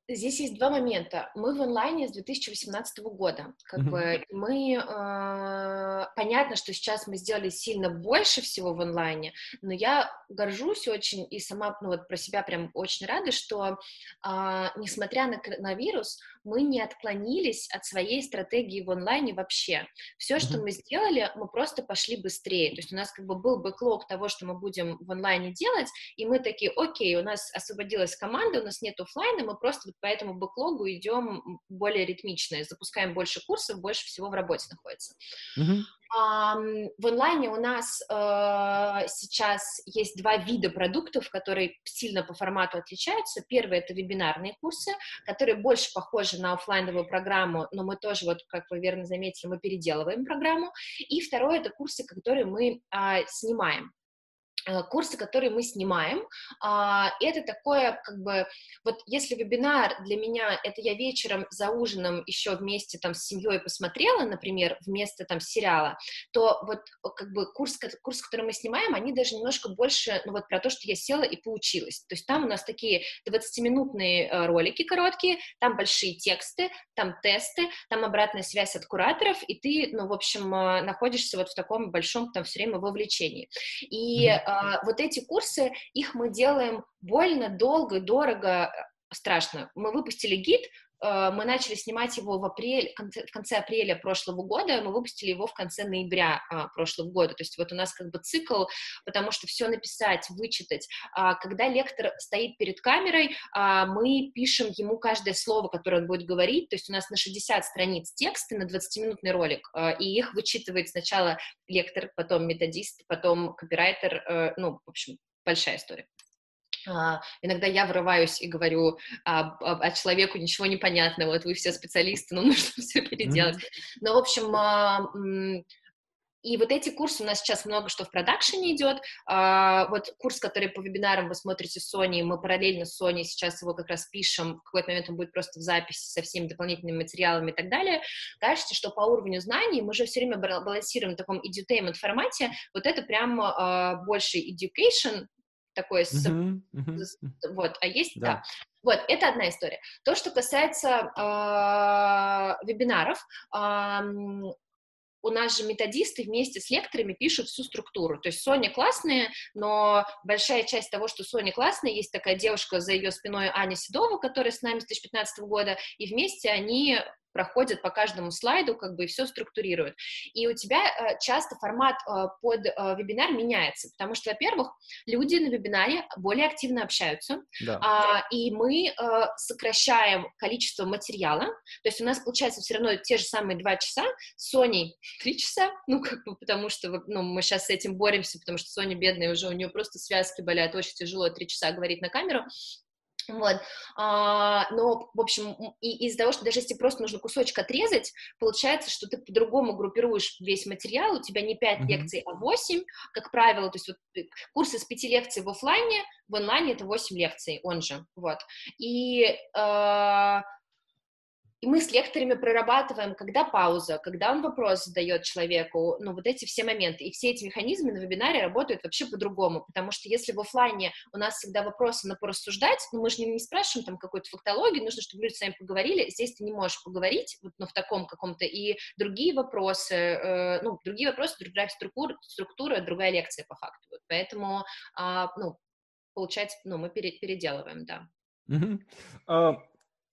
Здесь есть два момента. Мы в онлайне с 2018 года. Как mm-hmm. бы мы э, понятно, что сейчас мы сделали сильно больше всего в онлайне, но я горжусь очень и сама ну, вот про себя прям очень рада, что э, несмотря на коронавирус, мы не отклонились от своей стратегии в онлайне вообще. Все, mm-hmm. что мы сделали, мы просто пошли быстрее. То есть у нас как бы был бэклог того, что мы будем в онлайне делать, и мы такие, окей, у нас освободилась команда, у нас нет офлайна, мы просто вот по этому бэклогу идем более ритмично, запускаем больше курсов, больше всего в работе находится. Mm-hmm. В онлайне у нас э, сейчас есть два вида продуктов, которые сильно по формату отличаются. Первый — это вебинарные курсы, которые больше похожи на офлайновую программу, но мы тоже, вот как вы верно заметили, мы переделываем программу. И второе — это курсы, которые мы э, снимаем. Э, курсы, которые мы снимаем, а, это такое, как бы, вот если вебинар для меня, это я вечером за ужином еще вместе там с семьей посмотрела, например, вместо там сериала, то вот как бы курс, курс, который мы снимаем, они даже немножко больше, ну вот про то, что я села и поучилась, то есть там у нас такие 20-минутные э, ролики короткие, там большие тексты, там тесты, там обратная связь от кураторов, и ты, ну, в общем, э, находишься вот в таком большом там все время вовлечении. И mm-hmm вот эти курсы, их мы делаем больно, долго, дорого, страшно. Мы выпустили гид, мы начали снимать его в, апрель, в конце апреля прошлого года, мы выпустили его в конце ноября а, прошлого года. То есть вот у нас как бы цикл, потому что все написать, вычитать. А, когда лектор стоит перед камерой, а, мы пишем ему каждое слово, которое он будет говорить. То есть у нас на 60 страниц тексты на 20-минутный ролик, и их вычитывает сначала лектор, потом методист, потом копирайтер, э, ну, в общем, большая история. Uh, иногда я врываюсь и говорю а, а, а человеку ничего не понятно, вот вы все специалисты, но нужно все переделать. Mm-hmm. Но, в общем, а, и вот эти курсы у нас сейчас много что в продакшене идет. А, вот курс, который по вебинарам вы смотрите с Соней, мы параллельно с Соней сейчас его как раз пишем. В какой-то момент он будет просто в записи со всеми дополнительными материалами и так далее. Кажется, что по уровню знаний мы же все время балансируем в таком edutainment формате. Вот это прям а, больше education, такой, uh-huh, uh-huh. вот, а есть, да. да. Вот, это одна история. То, что касается э, вебинаров, э, у нас же методисты вместе с лекторами пишут всю структуру. То есть Соня классная, но большая часть того, что Соня классная, есть такая девушка за ее спиной Аня Седова, которая с нами с 2015 года, и вместе они проходят по каждому слайду, как бы и все структурируют. И у тебя э, часто формат э, под э, вебинар меняется, потому что, во-первых, люди на вебинаре более активно общаются, да. а, и мы э, сокращаем количество материала, то есть у нас получается все равно те же самые два часа, с Соней три часа, ну, как бы, потому что, ну, мы сейчас с этим боремся, потому что Соня бедная уже, у нее просто связки болят, очень тяжело три часа говорить на камеру, вот, а, но, в общем, и из-за того, что даже если просто нужно кусочек отрезать, получается, что ты по-другому группируешь весь материал, у тебя не 5 mm-hmm. лекций, а 8, как правило, то есть вот э, курсы с 5 лекций в офлайне, в онлайне это 8 лекций, он же, вот, и а, и мы с лекторами прорабатываем, когда пауза, когда он вопрос задает человеку, ну, вот эти все моменты. И все эти механизмы на вебинаре работают вообще по-другому, потому что если в офлайне у нас всегда вопросы на порассуждать, ну, мы же не, не спрашиваем там какую-то фактологию, нужно, чтобы люди с вами поговорили, здесь ты не можешь поговорить, вот, ну, в таком каком-то, и другие вопросы, э, ну, другие вопросы, другая структура, структура, другая лекция по факту. Вот, поэтому, э, ну, получается, ну, мы пере, переделываем, да. Uh-huh. Uh,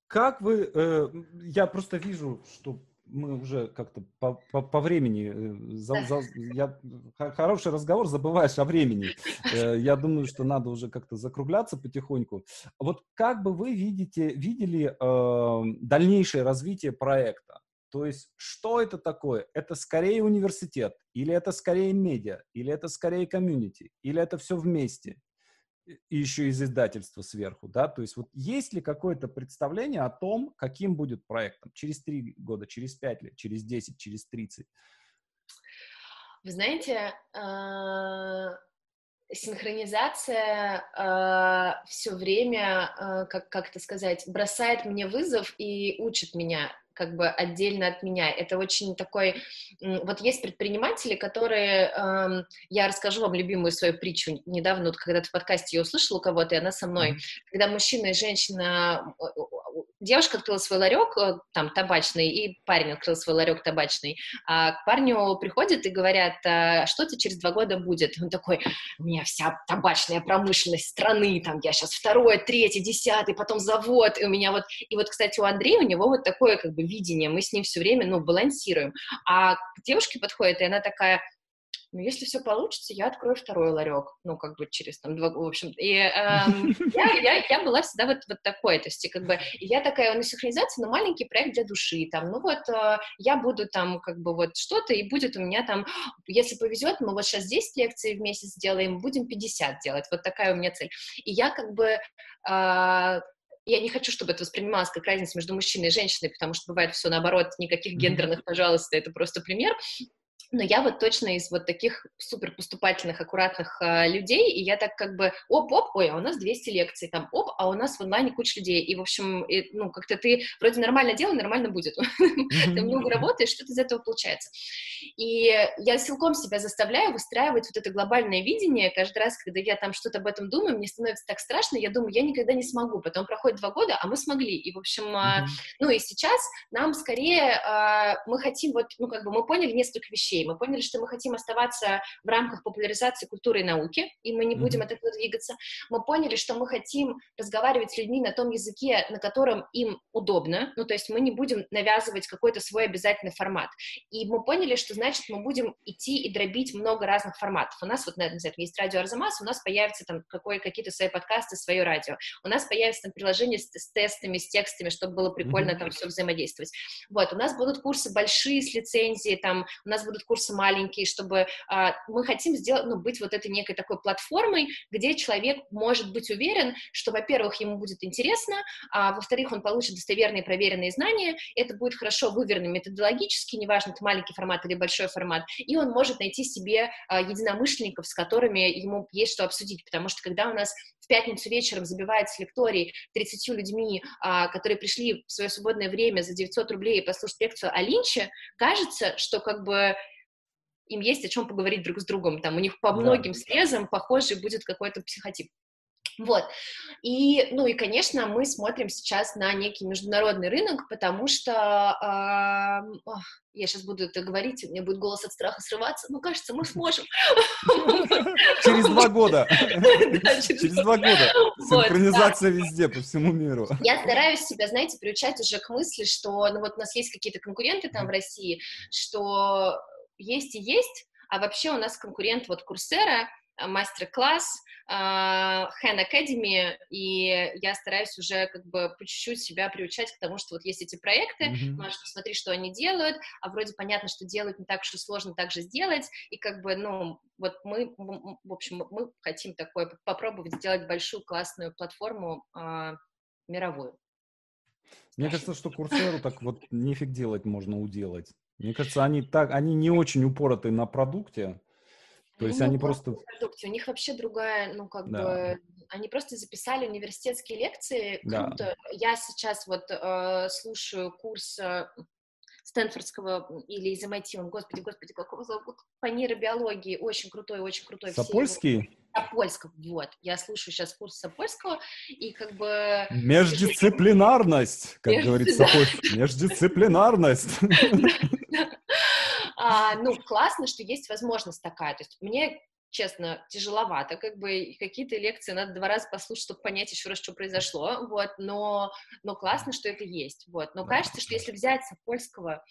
как вы, э, я просто вижу, что мы уже как-то по, по, по времени, э, за, за, я, хороший разговор, забываешь о времени. Э, я думаю, что надо уже как-то закругляться потихоньку. Вот как бы вы видите, видели э, дальнейшее развитие проекта? То есть, что это такое? Это скорее университет, или это скорее медиа, или это скорее комьюнити, или это все вместе? И еще из издательства сверху, да, то есть вот есть ли какое-то представление о том, каким будет проект там, через три года, через пять лет, через десять, через тридцать? Вы знаете, а, синхронизация э, все время, э, как, как это сказать, бросает мне вызов и учит меня как бы отдельно от меня. Это очень такой... Вот есть предприниматели, которые... Эм, я расскажу вам любимую свою притчу. Недавно, вот, когда-то в подкасте я услышала у кого-то, и она со мной. Когда мужчина и женщина девушка открыла свой ларек, э, там, табачный, и парень открыл свой ларек табачный. А к парню приходят и говорят, а что-то через два года будет. Он такой, у меня вся табачная промышленность страны, там, я сейчас второй, третий, десятый, потом завод, и у меня вот... И вот, кстати, у Андрея, у него вот такое, как бы, видение, мы с ним все время, ну, балансируем. А к девушке подходит, и она такая, ну, если все получится, я открою второй ларек, ну, как бы через там два, в общем, и э, я, я, я была всегда вот, вот такой, то есть, как бы, я такая, ну, синхронизация, но маленький проект для души, там, ну, вот, э, я буду там, как бы, вот, что-то, и будет у меня там, если повезет, мы вот сейчас 10 лекций в месяц сделаем, будем 50 делать, вот такая у меня цель, и я, как бы, э, я не хочу, чтобы это воспринималось как разница между мужчиной и женщиной, потому что бывает все наоборот, никаких гендерных, пожалуйста, это просто пример. Но я вот точно из вот таких супер поступательных, аккуратных э, людей, и я так как бы, оп-оп, ой, а у нас 200 лекций, там, оп, а у нас в онлайне куча людей, и, в общем, и, ну, как-то ты вроде нормально делал, нормально будет. Ты много работаешь, что-то из этого получается. И я силком себя заставляю выстраивать вот это глобальное видение, каждый раз, когда я там что-то об этом думаю, мне становится так страшно, я думаю, я никогда не смогу, потом проходит два года, а мы смогли, и, в общем, э, ну, и сейчас нам скорее, э, мы хотим вот, ну, как бы мы поняли несколько вещей, вещей. Мы поняли, что мы хотим оставаться в рамках популяризации культуры и науки, и мы не будем mm-hmm. от этого двигаться. Мы поняли, что мы хотим разговаривать с людьми на том языке, на котором им удобно, ну, то есть мы не будем навязывать какой-то свой обязательный формат. И мы поняли, что, значит, мы будем идти и дробить много разных форматов. У нас вот, знаю, есть радио Арзамас, у нас появятся там какой, какие-то свои подкасты, свое радио. У нас появится там приложение с, с тестами, с текстами, чтобы было прикольно mm-hmm. там все взаимодействовать. Вот, у нас будут курсы большие с лицензией, там, у нас будут курсы маленькие, чтобы а, мы хотим сделать, ну, быть вот этой некой такой платформой, где человек может быть уверен, что, во-первых, ему будет интересно, а во-вторых, он получит достоверные проверенные знания, это будет хорошо выверено методологически, неважно, это маленький формат или большой формат, и он может найти себе а, единомышленников, с которыми ему есть что обсудить, потому что когда у нас в пятницу вечером забивается лекторий 30 людьми, а, которые пришли в свое свободное время за 900 рублей послушать лекцию о Линче, кажется, что как бы им есть о чем поговорить друг с другом, там у них по многим да. срезам похожий будет какой-то психотип. Вот. И, ну и, конечно, мы смотрим сейчас на некий международный рынок, потому что э, я сейчас буду это говорить, у меня будет голос от страха срываться, но кажется, мы сможем. Через два года. Через два года. Синхронизация везде, по всему миру. Я стараюсь себя, знаете, приучать уже к мысли, что, ну вот у нас есть какие-то конкуренты там в России, что есть и есть, а вообще у нас конкурент вот Курсера, э, мастер-класс, Хэн uh, Academy, и я стараюсь уже как бы по чуть-чуть себя приучать к тому, что вот есть эти проекты, mm-hmm. можешь посмотреть, что они делают, а вроде понятно, что делают не так уж и сложно так же сделать, и как бы, ну, вот мы, в общем, мы хотим такое попробовать сделать большую классную платформу uh, мировую. Мне кажется, что Курсеру так вот нефиг делать можно уделать. Мне кажется, они так, они не очень упороты на продукте. То есть ну, они просто... Продукте. У них вообще другая, ну, как да. бы, они просто записали университетские лекции. Круто. Да. Я сейчас вот э, слушаю курс э, Стэнфордского или из MIT, он, господи, господи, как его зовут, по нейробиологии, очень крутой, очень крутой. Сапольский? Сапольского, вот. Я слушаю сейчас курс Сапольского, и как бы... Междисциплинарность, как говорит Сапольский. Междисциплинарность. А, ну, классно, что есть возможность такая. То есть мне честно, тяжеловато, как бы какие-то лекции надо два раза послушать, чтобы понять еще раз, что произошло, вот, но, но классно, что это есть, вот, но кажется, что если взять Сапольского,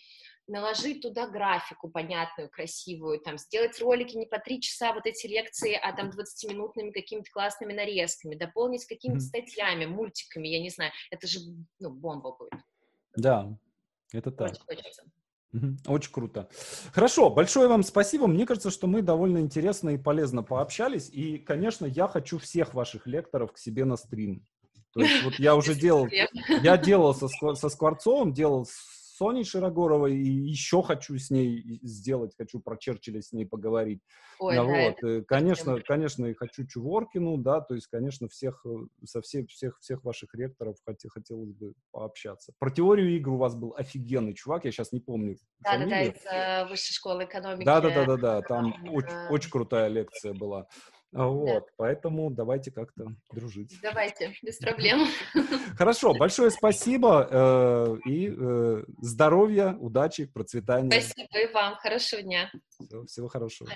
наложить туда графику понятную, красивую, там, сделать ролики не по три часа вот эти лекции, а там 20-минутными какими-то классными нарезками, дополнить какими-то статьями, мультиками, я не знаю, это же, ну, бомба будет. Да, это так. Очень хочется. Очень круто. Хорошо, большое вам спасибо. Мне кажется, что мы довольно интересно и полезно пообщались. И, конечно, я хочу всех ваших лекторов к себе на стрим. То есть вот я уже делал, я делал со, со Скворцовым, делал с Соней Широгоровой, и еще хочу с ней сделать, хочу про Черчилля с ней поговорить. Ой, да, вот. это... Конечно, конечно, и хочу Чуворкину, да, то есть, конечно, всех, э, со всех, всех, всех ваших ректоров хотел, хотелось бы пообщаться. Про теорию игр у вас был офигенный чувак, я сейчас не помню. Да, да, да, из э, высшей школы экономики. Да, да, да, да, да, там очень, очень крутая лекция была. Вот, да. поэтому давайте как-то дружить. Давайте, без проблем. Хорошо, большое спасибо э, и э, здоровья, удачи, процветания. Спасибо и вам, хорошего дня. Всего, всего хорошего.